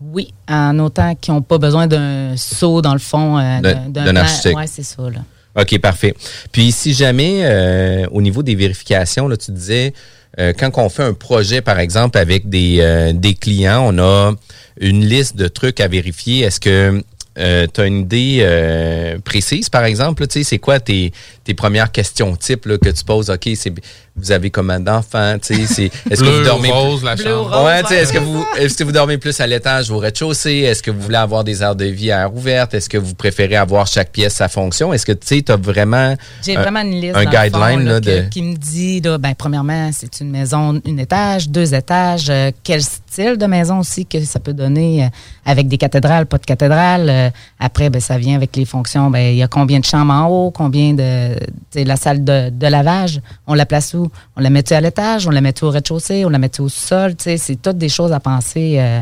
Oui, en autant qu'ils n'ont pas besoin d'un saut, dans le fond, euh, D'un- architecte. Ouais, c'est ça. Là. OK, parfait. Puis si jamais, euh, au niveau des vérifications, là, tu disais, euh, quand on fait un projet, par exemple, avec des, euh, des clients, on a une liste de trucs à vérifier. Est-ce que tu as une idée euh, précise, par exemple? Tu sais, c'est quoi tes, tes premières questions types là, que tu poses? OK, c'est vous avez combien d'enfants? Tu sais, Est-ce que vous dormez... rose, la Bleu, chambre. rose. Ouais, tu sais, est-ce que vous est-ce que vous dormez plus à l'étage ou au rez-de-chaussée? Est-ce que vous voulez avoir des aires de vie à air ouverte Est-ce que vous préférez avoir chaque pièce sa fonction? Est-ce que tu sais, tu as vraiment J'ai un- vraiment une liste un fond, guideline là, de qui me dit, là, ben, premièrement, c'est une maison, une étage, deux étages, euh, quel style de maison aussi que ça peut donner euh, avec des cathédrales, pas de cathédrales. Euh, après, ben, ça vient avec les fonctions. Ben, il y a combien de chambres en haut, combien de, tu sais, la salle de, de lavage, on la place où? On la met à l'étage, on la met au rez-de-chaussée, on la met au sol, tu sais, c'est toutes des choses à penser euh,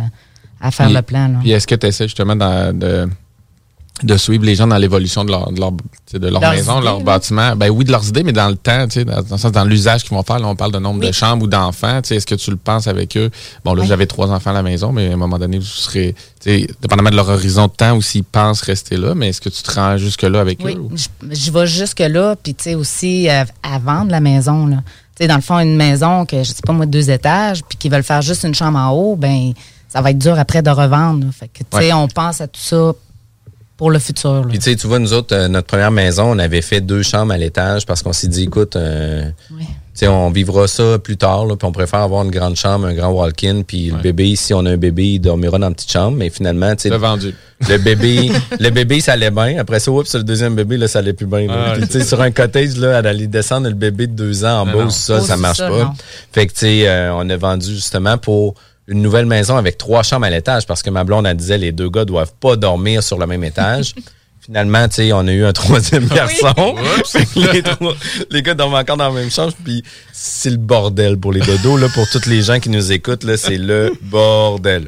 à faire le plan, là. Puis est-ce que tu essaies justement de, de suivre les gens dans l'évolution de leur, de leur, de leur Leurs maison, de leur bâtiment? Ben oui, de leurs idées, mais dans le temps, tu sais, dans, dans le sens, dans l'usage qu'ils vont faire. Là, on parle de nombre de chambres ou d'enfants. Tu sais, Est-ce que tu le penses avec eux? Bon, là, Oui. j'avais trois enfants à la maison, mais à un moment donné, vous serez, tu sais, dépendamment de leur horizon de temps ou s'ils pensent rester là, mais est-ce que tu te rends jusque-là avec eux? ou- je, je vais jusque-là, puis tu sais aussi euh, à vendre la maison. Là. Tu sais, dans le fond, une maison que, je sais pas moi, deux étages, puis qui veulent faire juste une chambre en haut, ben ça va être dur après de revendre. là. Fait que, tu sais, Ouais. on pense à tout ça pour le futur. là. Puis tu sais, tu vois, nous autres, euh, notre première maison, on avait fait deux chambres à l'étage parce qu'on s'est dit, écoute, euh, tu sais, on vivra ça plus tard, là, puis on préfère avoir une grande chambre, un grand walk-in, puis le bébé, si on a un bébé, il dormira dans une petite chambre, mais finalement, tu sais, Le vendu. le bébé, le bébé, ça allait bien. Après ça, oups, le deuxième bébé, là, ça allait plus bien. là. Ah, Puis, c'est tu sais, sur un cottage, là, elle allait descendre le bébé de deux ans en bas, ça, Oh, ça marche ça, pas. non. Fait que, tu sais, euh, on a vendu justement pour une nouvelle maison avec trois chambres à l'étage parce que ma blonde, elle disait, les deux gars doivent pas dormir sur le même étage. Finalement, tu sais, on a eu un troisième garçon. Les, trois- les gars dorment encore dans la même chambre, puis c'est le bordel pour les dodos, là, pour tous les gens qui nous écoutent, là, c'est le bordel.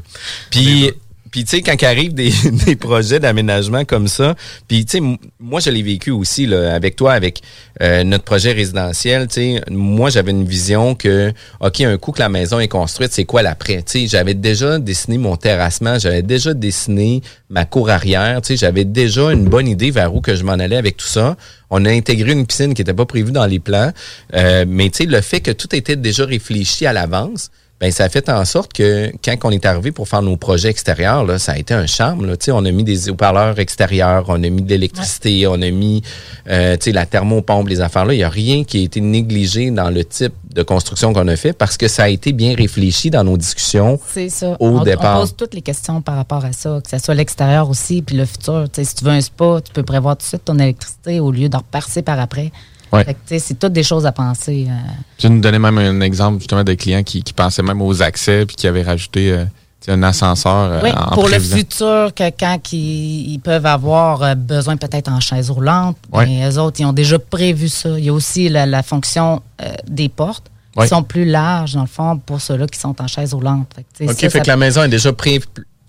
Puis, puis tu sais, quand arrivent des, des projets d'aménagement comme ça, puis tu sais, moi, je l'ai vécu aussi, là, avec toi, avec euh, notre projet résidentiel, tu sais, moi, j'avais une vision que, OK, un coup que la maison est construite, c'est quoi l'après? Tu sais, j'avais déjà dessiné mon terrassement, j'avais déjà dessiné ma cour arrière, tu sais, j'avais déjà une bonne idée vers où que je m'en allais avec tout ça. On a intégré une piscine qui n'était pas prévue dans les plans, euh, mais tu sais, le fait que tout était déjà réfléchi à l'avance, ben ça a fait en sorte que quand on est arrivé pour faire nos projets extérieurs, là, ça a été un charme. Là. On a mis des haut-parleurs extérieurs, on a mis de l'électricité, on a mis euh, la thermopompe, les affaires-là. Il n'y a rien qui a été négligé dans le type de construction qu'on a fait parce que ça a été bien réfléchi dans nos discussions ça. au on, départ. on pose toutes les questions par rapport à ça, que ce soit l'extérieur aussi, puis le futur. Si tu veux un spa, tu peux prévoir tout de suite ton électricité au lieu d'en reparser par après. Ouais. Fait que, tu sais, c'est toutes des choses à penser. euh, Tu nous donnais même un exemple justement de clients qui, qui pensaient même aux accès puis qui avaient rajouté euh, tu sais, un ascenseur euh, Oui, en pour le futur, que quand ils, ils peuvent avoir euh, besoin peut-être en chaise roulante, Ouais. mais eux autres, ils ont déjà prévu ça. Il y a aussi la, la fonction euh, des portes Ouais. qui sont plus larges, dans le fond, pour ceux-là qui sont en chaise roulante. Fait que, tu sais, OK, ça, fait ça- que la maison est déjà pré-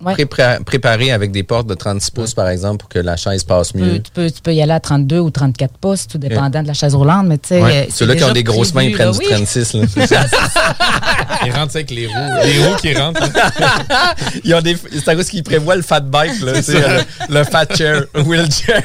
Ouais. préparés avec des portes de 36 pouces, par exemple, pour que la chaise passe Tu peux, mieux. tu, peux, tu peux y aller à 32 ou 34 pouces, tout dépendant de la chaise roulante, mais tu sais. Ouais. euh, Ceux-là qui ont des grosses mains, ils prennent là. du Oui. 36. Là, c'est ça. Ils rentrent avec les roues. Les roues qui rentrent. Ils ont des, c'est à cause qu'ils prévoient le fat bike, là, euh, le fat chair, wheelchair.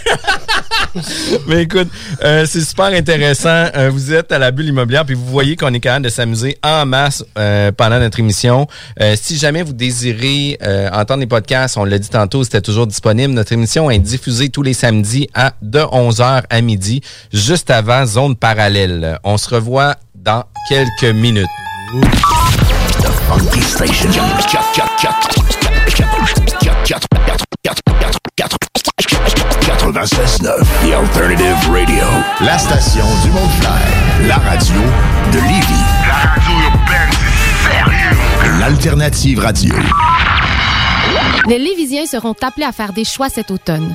Mais écoute, euh, c'est super intéressant. Euh, vous êtes à la bulle immobilière, puis vous voyez qu'on est capable de s'amuser en masse euh, pendant notre émission. Euh, si jamais vous désirez euh, entendre les podcasts, on l'a dit tantôt, c'était toujours disponible. Notre émission est diffusée tous les samedis à de 11h à midi, juste avant Zone Parallèle. On se revoit dans quelques minutes. Funky Station. 96.9, The Alternative Radio. La station du Mont-Clair. La radio de Lévis. La radio urbaine, c'est sérieux. L'Alternative Radio. Les Lévisiens seront appelés à faire des choix cet automne.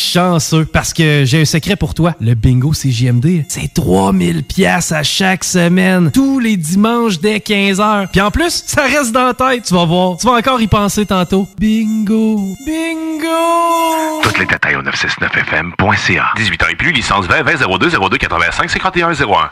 chanceux parce que j'ai un secret pour toi. Le bingo CJMD, c'est 3000 pièces à chaque semaine, tous les dimanches dès 15h. Puis en plus, ça reste dans la tête, tu vas voir. Tu vas encore y penser tantôt. Bingo, bingo. Toutes les détails au 969fm.ca. 18 ans et plus, licence 20 20 02 02 85 51 01.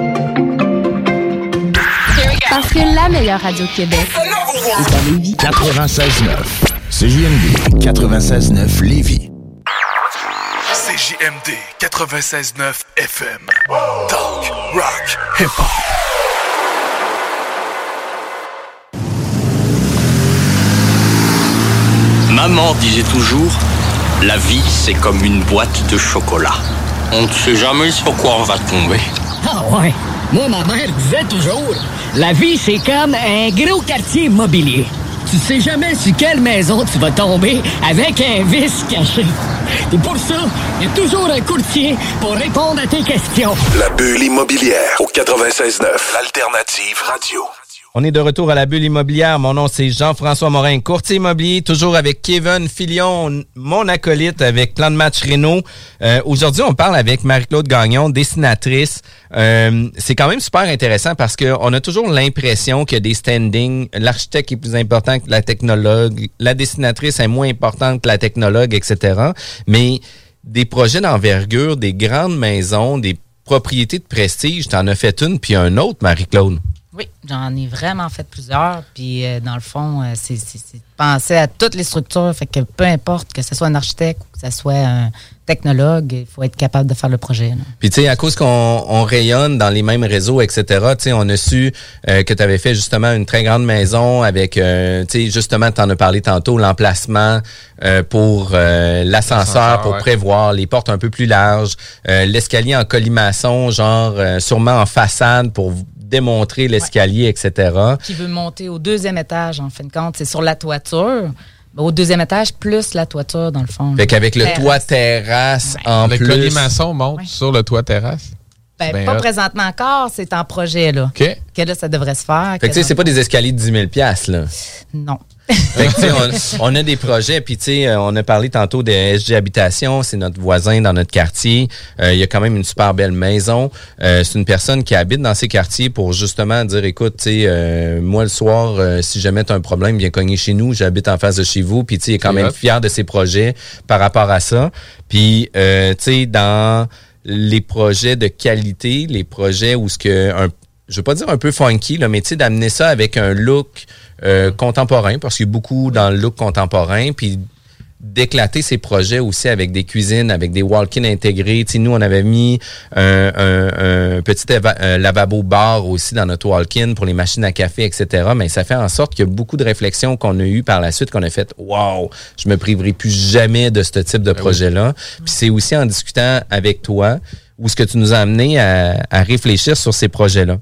Parce que la meilleure radio de Québec est à Lévis. 96.9. CJMD 96.9 Lévis. CJMD 96.9 FM. Talk, rock, hip-hop. Maman disait toujours, la vie c'est comme une boîte de chocolat. On ne sait jamais sur quoi on va tomber. Ah ouais. Moi, ma mère disait toujours, la vie, c'est comme un gros quartier immobilier. Tu sais jamais sur quelle maison tu vas tomber avec un vice caché. Et pour ça, il y a toujours un courtier pour répondre à tes questions. La bulle immobilière au 96.9, l'alternative radio. On est de retour à la bulle immobilière. Mon nom, c'est Jean-François Morin, courtier immobilier, toujours avec Kevin Filion, mon acolyte avec Plan de match Renault. Euh, Aujourd'hui, on parle avec Marie-Claude Gagnon, dessinatrice. Euh, c'est quand même super intéressant parce qu'on a toujours l'impression a des standings. L'architecte est plus important que la technologue. La dessinatrice est moins importante que la technologue, etc. Mais des projets d'envergure, des grandes maisons, des propriétés de prestige, t'en as fait une puis un autre, Marie-Claude. Oui, j'en ai vraiment fait plusieurs. Puis, euh, dans le fond, euh, c'est c'est- c'est de penser à toutes les structures. Fait que peu importe que ce soit un architecte ou que ce soit un technologue, il faut être capable de faire le projet. là. Puis tu sais, à cause qu'on on rayonne dans les mêmes réseaux, etc., tu sais, on a su euh, que tu avais fait justement une très grande maison avec, euh, tu sais, justement, tu en as parlé tantôt, l'emplacement euh, pour euh, l'ascenseur, L'ascenseur, pour ouais. prévoir les portes un peu plus larges, euh, l'escalier en colimaçon, genre euh, sûrement en façade pour démontrer l'escalier, etc. Qui veut monter au deuxième étage, en fin de compte, c'est sur la toiture. Au deuxième étage, plus la toiture, dans le fond. Fait qu'avec le toit terrasse en Le plus. colimaçon monte sur le toit terrasse. Ben, Ben pas hot. présentement encore, c'est en projet, là. OK. Que là, ça devrait se faire. Fait que tu sais, c'est pas des escaliers de 10 000 piastres, là. Non. Fait que, on, on a des projets, puis tu sais, euh, on a parlé tantôt de SG Habitation, c'est notre voisin dans notre quartier. Euh, il y a quand même une super belle maison. Euh, c'est une personne qui habite dans ces quartiers pour justement dire, écoute, tu sais, euh, moi le soir, euh, si jamais tu as un problème, viens cogner chez nous, j'habite en face de chez vous, puis tu sais, il est quand même fier de ses projets par rapport à ça. Puis, euh, tu sais, dans les projets de qualité, les projets où ce que un je veux pas dire un peu funky, là, mais tu sais, d'amener ça avec un look euh, contemporain, parce qu'il y a beaucoup dans le look contemporain, puis d'éclater ces projets aussi avec des cuisines, avec des walk-in intégrés. Tu sais, nous, on avait mis un, un- un petit un lavabo bar aussi dans notre walk-in pour les machines à café, etc. Mais ça fait en sorte qu'il y a beaucoup de réflexions qu'on a eues par la suite, qu'on a fait « Wow, je me priverai plus jamais de ce type de projet-là. Puis c'est aussi en discutant avec toi où ce que tu nous as amené à, à réfléchir sur ces projets-là?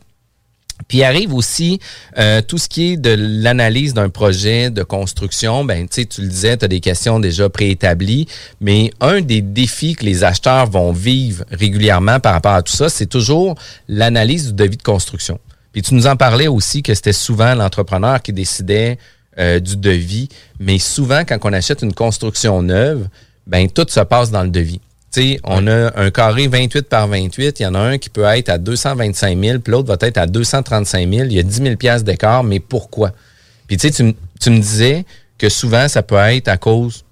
Puis arrive aussi euh, tout ce qui est de l'analyse d'un projet de construction. Ben, tu tu le disais, tu as des questions déjà préétablies, mais un des défis que les acheteurs vont vivre régulièrement par rapport à tout ça, c'est toujours l'analyse du devis de construction. Puis tu nous en parlais aussi que c'était souvent l'entrepreneur qui décidait euh, du devis, mais souvent quand on achète une construction neuve, ben tout se passe dans le devis. Tu sais, on a un carré 28 par 28. Il y en a un qui peut être à 225 000, puis l'autre va être à 235 000. Il y a 10 000 piastres d'écart, mais pourquoi? Puis tu tu, me disais que souvent, ça peut être à cause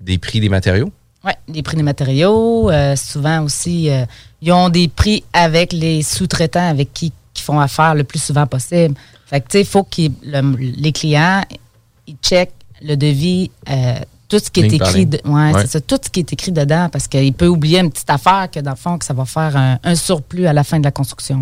des prix des matériaux? Oui, les prix des matériaux. euh, souvent aussi, euh, ils ont des prix avec les sous-traitants avec qui qui font affaire le plus souvent possible. Fait que, tu sais, il faut que les clients, ils checkent le devis, euh, tout ce qui est écrit. ligne. de- ouais, Ouais. c'est ça, tout ce qui est écrit dedans, parce qu'il peut oublier une petite affaire que, dans le fond, que ça va faire un, un surplus à la fin de la construction.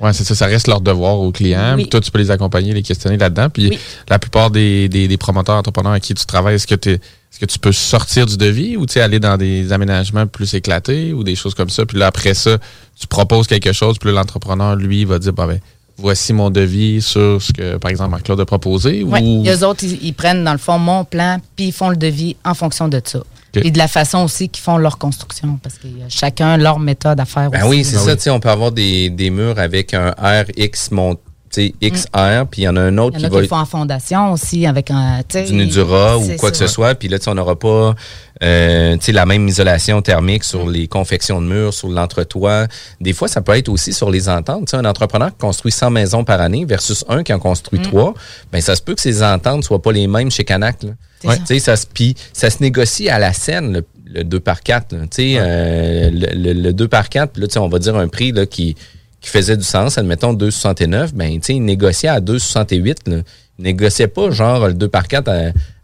Ouais, c'est ça, ça reste leur devoir aux clients. Oui. Puis Toi, tu peux les accompagner, les questionner là-dedans. Puis la plupart des, des, des promoteurs entrepreneurs avec qui tu travailles, est-ce que, est-ce que tu peux sortir du devis ou tu aller dans des aménagements plus éclatés ou des choses comme ça? Puis là, après ça, tu proposes quelque chose, puis là, l'entrepreneur, lui, va dire, bah ben, voici mon devis sur ce que, par exemple, Marc-Claude a proposé. Oui, ou... les autres, ils, ils prennent, dans le fond, mon plan, puis ils font le devis en fonction de ça. Puis de la façon aussi qu'ils font leur construction, parce que euh, chacun leur méthode à faire Ben aussi. oui, c'est ça. Tu sais, on peut avoir des, des murs avec un RX mont, tu sais, XR, puis il y en a un autre Il y en qui a va qui font en fondation aussi, avec un. sais, du Nudura ou quoi que ce soit. Puis là, on n'aura pas euh, tu sais, la même isolation thermique sur les confections de murs, sur l'entretoit. Des fois, ça peut être aussi sur les ententes. Un entrepreneur qui construit 100 maisons par année versus un qui en construit Mm. trois, ben ça se peut que ces ententes soient pas les mêmes chez Canac. Là. Ça. Se ça se négocie à la scène le, le 2 par 4 Tu sais, euh, le, le, le 2 par 4 puis là, on va dire un prix là, qui qui faisait du sens, admettons 2,69, ben tu sais, il négociait à 2,68. là. Il négociait pas genre le 2 par 4 à,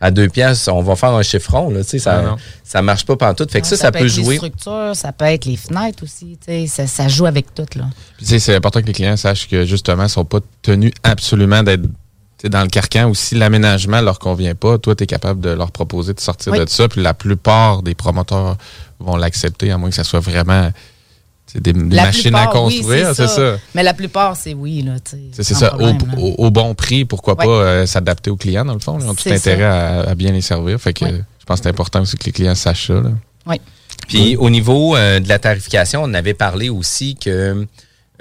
à 2 piastres, on va faire un chiffron, là, tu sais, Ah, ça, non. ça marche pas pantoute. Fait que ça, ça, peut, être jouer. les structures, ça peut être les fenêtres aussi. tu sais, Ça, ça joue avec tout. Là. Puis, tu sais, c'est important que les clients sachent que justement, ils sont pas tenus absolument d'être tu sais, dans le carcan ou si l'aménagement leur convient pas, toi, tu es capable de leur proposer de sortir Oui. de ça. Puis la plupart des promoteurs vont l'accepter, à moins que ça soit vraiment sais, des, machines à oui, construire. c'est ça. Mais la plupart, c'est oui. C'est c'est ça. Au, problème, là. au- au bon prix, pourquoi Ouais. pas euh, s'adapter aux clients, dans le fond. là. Ils ont tout C'est intérêt à, à bien les servir. Fait que Ouais. je pense que c'est important aussi que les clients sachent ça. là. Oui. Puis au niveau euh, de la tarification, on avait parlé aussi que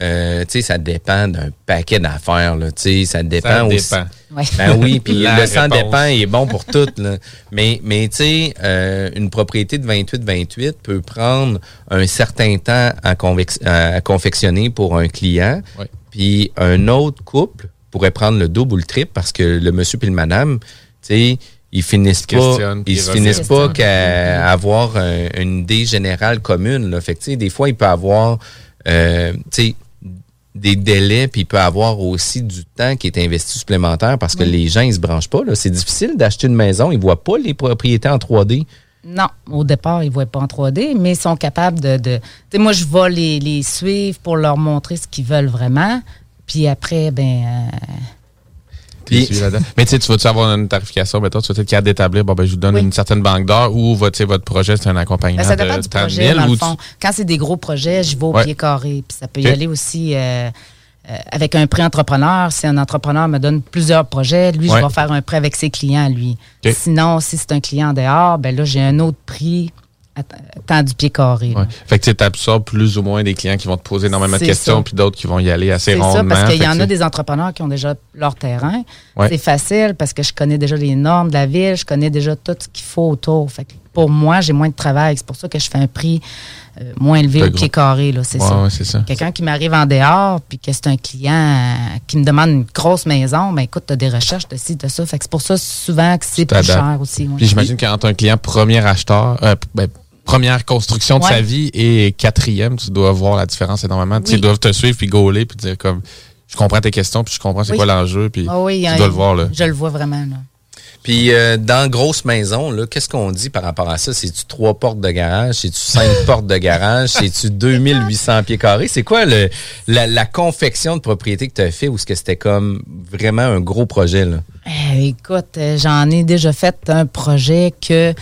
euh, tu sais, ça dépend d'un paquet d'affaires. là. Tu sais, ça dépend Ça aussi. dépend. Ouais. Ben oui, puis le sang dépend est bon pour tout. Là. Mais, mais tu sais, euh, une propriété de 28-28 peut prendre un certain temps à, confectionner pour un client. Puis un autre couple pourrait prendre le double ou le triple parce que le monsieur puis le madame, tu sais, ils finissent pas, ils ils se finissent pas qu'à avoir un- une idée générale commune. Là. Fait que, tu sais, des fois, il peut avoir, euh, tu sais, des délais, puis il peut avoir aussi du temps qui est investi supplémentaire parce que Oui. les gens, ils se branchent pas. là. C'est difficile d'acheter une maison. Ils voient pas les propriétés en 3D. Non, au départ, ils ne voient pas en 3D, mais ils sont capables de. de tu sais, moi, je vais les, les suivre pour leur montrer ce qu'ils veulent vraiment. Puis après, ben. euh, Puis-. Mais tu sais, tu vas-tu avoir une tarification, mettons, tu vas être capable d'établir, bon, ben, je vous donne Oui. une certaine banque d'or ou votre, votre projet, c'est un accompagnement ben, ça dépend de du projet, dans tu- fond. Quand c'est des gros projets, je vais au Ouais. pied carré. Puis ça peut y aller aussi euh, euh, avec un prêt entrepreneur. Si un entrepreneur me donne plusieurs projets, lui, Ouais. je vais faire un prêt avec ses clients, lui. Sinon, si c'est un client dehors, ben là, j'ai un autre prix temps du pied carré. Ouais. Fait que tu absorbes plus ou moins des clients qui vont te poser énormément de C'est questions, ça. puis d'autres qui vont y aller assez C'est rondement. ça, parce qu'il y en a c'est- des entrepreneurs qui ont déjà leur terrain. Ouais. C'est facile parce que je connais déjà les normes de la ville, je connais déjà tout ce qu'il faut autour. Fait que pour moi, j'ai moins de travail. C'est pour ça que je fais un prix euh, moins élevé Le au pied carré. là, C'est Ouais, ça. c'est. Quelqu'un qui m'arrive en dehors, puis que c'est un client euh, qui me demande une grosse maison, ben écoute, tu as des recherches de ci, de ça. Fait que c'est pour ça souvent que c'est plus cher aussi. Puis j'imagine quand un client premier acheteur, euh, ben, première construction de Ouais. sa vie et quatrième, tu dois voir la différence énormément. Tu sais, Oui. Ils doivent te suivre puis gauler puis dire comme je comprends tes questions puis je comprends c'est Oui. quoi l'enjeu puis Ah oui, tu hein, dois le voir là. Je le vois vraiment. Là. Puis euh, dans grosse maison, là, qu'est-ce qu'on dit par rapport à ça? C'est-tu trois portes de garage? C'est-tu cinq portes de garage? C'est-tu 2800 pieds carrés? C'est quoi le, la, la confection de propriété que tu as fait ou est-ce que c'était comme vraiment un gros projet? Là? Eh, écoute, euh, j'en ai déjà fait un projet que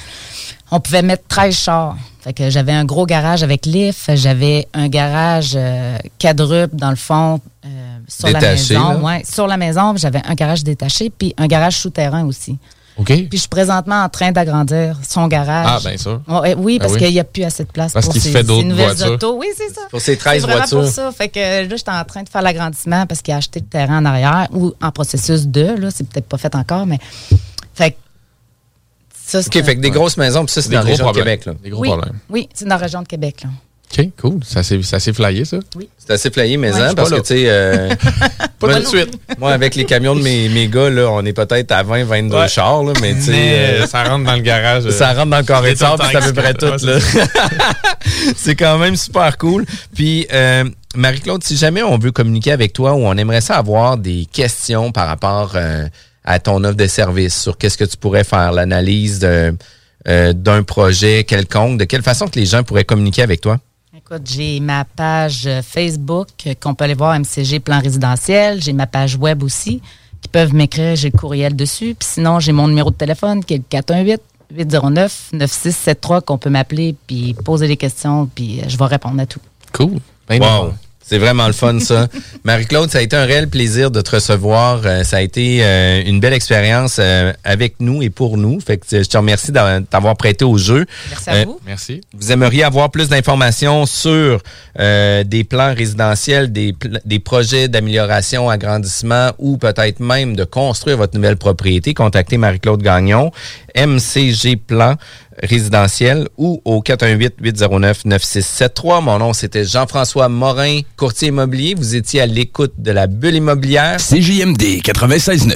on pouvait mettre 13 chars. Fait que j'avais un gros garage avec lift, j'avais un garage euh, quadruple dans le fond euh, sur Détaché, la maison, là? ouais, sur la maison, j'avais un garage détaché puis un garage souterrain aussi. OK. Puis je suis présentement en train d'agrandir son garage. Ah, bien sûr. Oui, Ben parce oui. qu'il n'y a plus assez de place Parce pour qu'il se ces, fait d'autres ces nouvelles voitures. autos. Oui, c'est ça. Pour ces 13 C'est vraiment voitures. pour ça. Fait que là, j'étais en train de faire l'agrandissement parce qu'il a acheté le terrain en arrière ou en processus de. Là, c'est peut-être pas fait encore, mais. Fait que. Ça, c'est OK, fait que des grosses maisons, puis ça, c'est Des dans la gros région de problèmes. Québec. Là. Des gros oui, problèmes. oui, c'est dans la région de Québec. Là. OK, cool. Ça s'est ça s'est flyé ça? C'est assez flayé, mais Ouais. hein, parce pas que, tu sais... euh, Pas moi, tout de suite. Moi, avec les camions de mes, mes gars, là, on est peut-être à 20, 22 Ouais. chars, là, mais tu sais... Euh, ça rentre dans le garage. euh, Ça rentre dans le sable, puis c'est à peu près tout. Là. c'est c'est quand même super cool. Puis, euh, Marie-Claude, si jamais on veut communiquer avec toi ou on aimerait ça avoir des questions par rapport euh, à ton offre de service, sur qu'est-ce que tu pourrais faire, l'analyse de, euh, d'un projet quelconque, de quelle façon que les gens pourraient communiquer avec toi? Écoute, j'ai ma page euh, Facebook euh, qu'on peut aller voir MCG Plan Résidentiel. J'ai ma page web aussi qui peuvent m'écrire. J'ai le courriel dessus. Puis sinon, j'ai mon numéro de téléphone qui est le 418 809 9673 qu'on peut m'appeler puis poser des questions puis euh, je vais répondre à tout. Cool. Ben, Wow. C'est vraiment le fun, ça. Marie-Claude, ça a été un réel plaisir de te recevoir. Euh, ça a été euh, une belle expérience euh, avec nous et pour nous. Fait que je te remercie d'a- t'avoir prêté au jeu. Merci à Euh, vous. Merci. Vous aimeriez avoir plus d'informations sur euh, des plans résidentiels, des, pl- des projets d'amélioration, agrandissement ou peut-être même de construire votre nouvelle propriété, contactez Marie-Claude Gagnon, MCG Plan résidentiel ou au 418-809-9673. Mon nom, c'était Jean-François Morin, courtier immobilier. Vous étiez à l'écoute de la bulle immobilière. CJMD 96.9.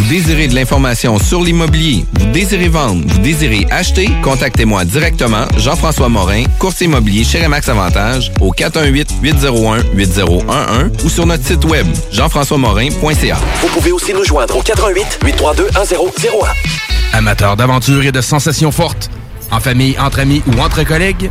Vous désirez de l'information sur l'immobilier, vous désirez vendre, vous désirez acheter, contactez-moi directement, Jean-François Morin, courtier immobilier chez Remax Avantage, au 418-801-8011 ou sur notre site web, jean-françois-morin.ca. Vous pouvez aussi nous joindre au 88 832 1001. Amateur d'aventure et de sensations fortes, en famille, entre amis ou entre collègues,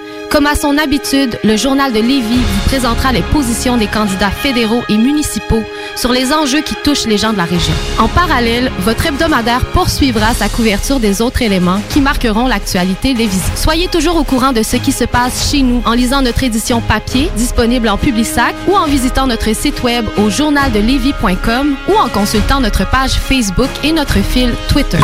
Comme à son habitude, le journal de Lévis vous présentera les positions des candidats fédéraux et municipaux sur les enjeux qui touchent les gens de la région. En parallèle, votre hebdomadaire poursuivra sa couverture des autres éléments qui marqueront l'actualité lévisienne. Soyez toujours au courant de ce qui se passe chez nous en lisant notre édition papier disponible en Publisac ou en visitant notre site web au journaldelévis.com ou en consultant notre page Facebook et notre fil Twitter.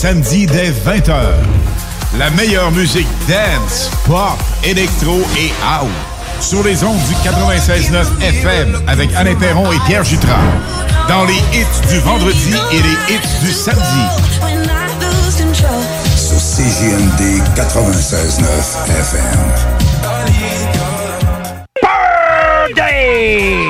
Samedis dès 20h. La meilleure musique dance, pop, électro et house. Sur les ondes du 96.9 FM avec Alain Perron et Pierre Jutras. Dans les hits du vendredi et les hits du samedi. Sur CGMD 96.9 FM. Birthday!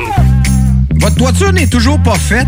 Votre toiture n'est toujours pas faite?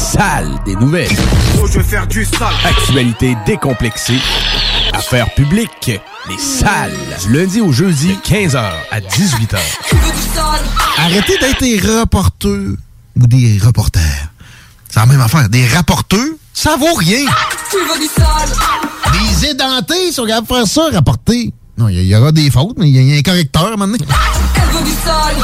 Salles des nouvelles. Oh, je vais faire du sale. Actualité décomplexée. Affaires publiques. Les salles. Du lundi au jeudi, de 15h à 18h. Arrêtez d'être des reporters ou des reporters. C'est la même affaire. Des rapporteurs, ça vaut rien. Tu veux du sale? Des édentés, si on regarde faire ça, rapporter. Non, il y, y aura des fautes, mais il y, a un correcteur à un moment donné. Elle veut du sale?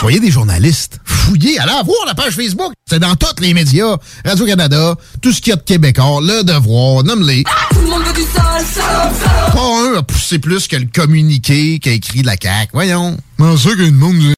Soyez des journalistes. Fouillez, allez voir la page Facebook. C'est dans tous les médias. Radio-Canada, tout ce qu'il y a de québécois, Le Devoir, nomme-les. Tout le monde veut du sale, sale, sale. Pas un a poussé plus que le communiqué qu'a écrit la CAQ. Voyons. Non, c'est qu'il y a une monde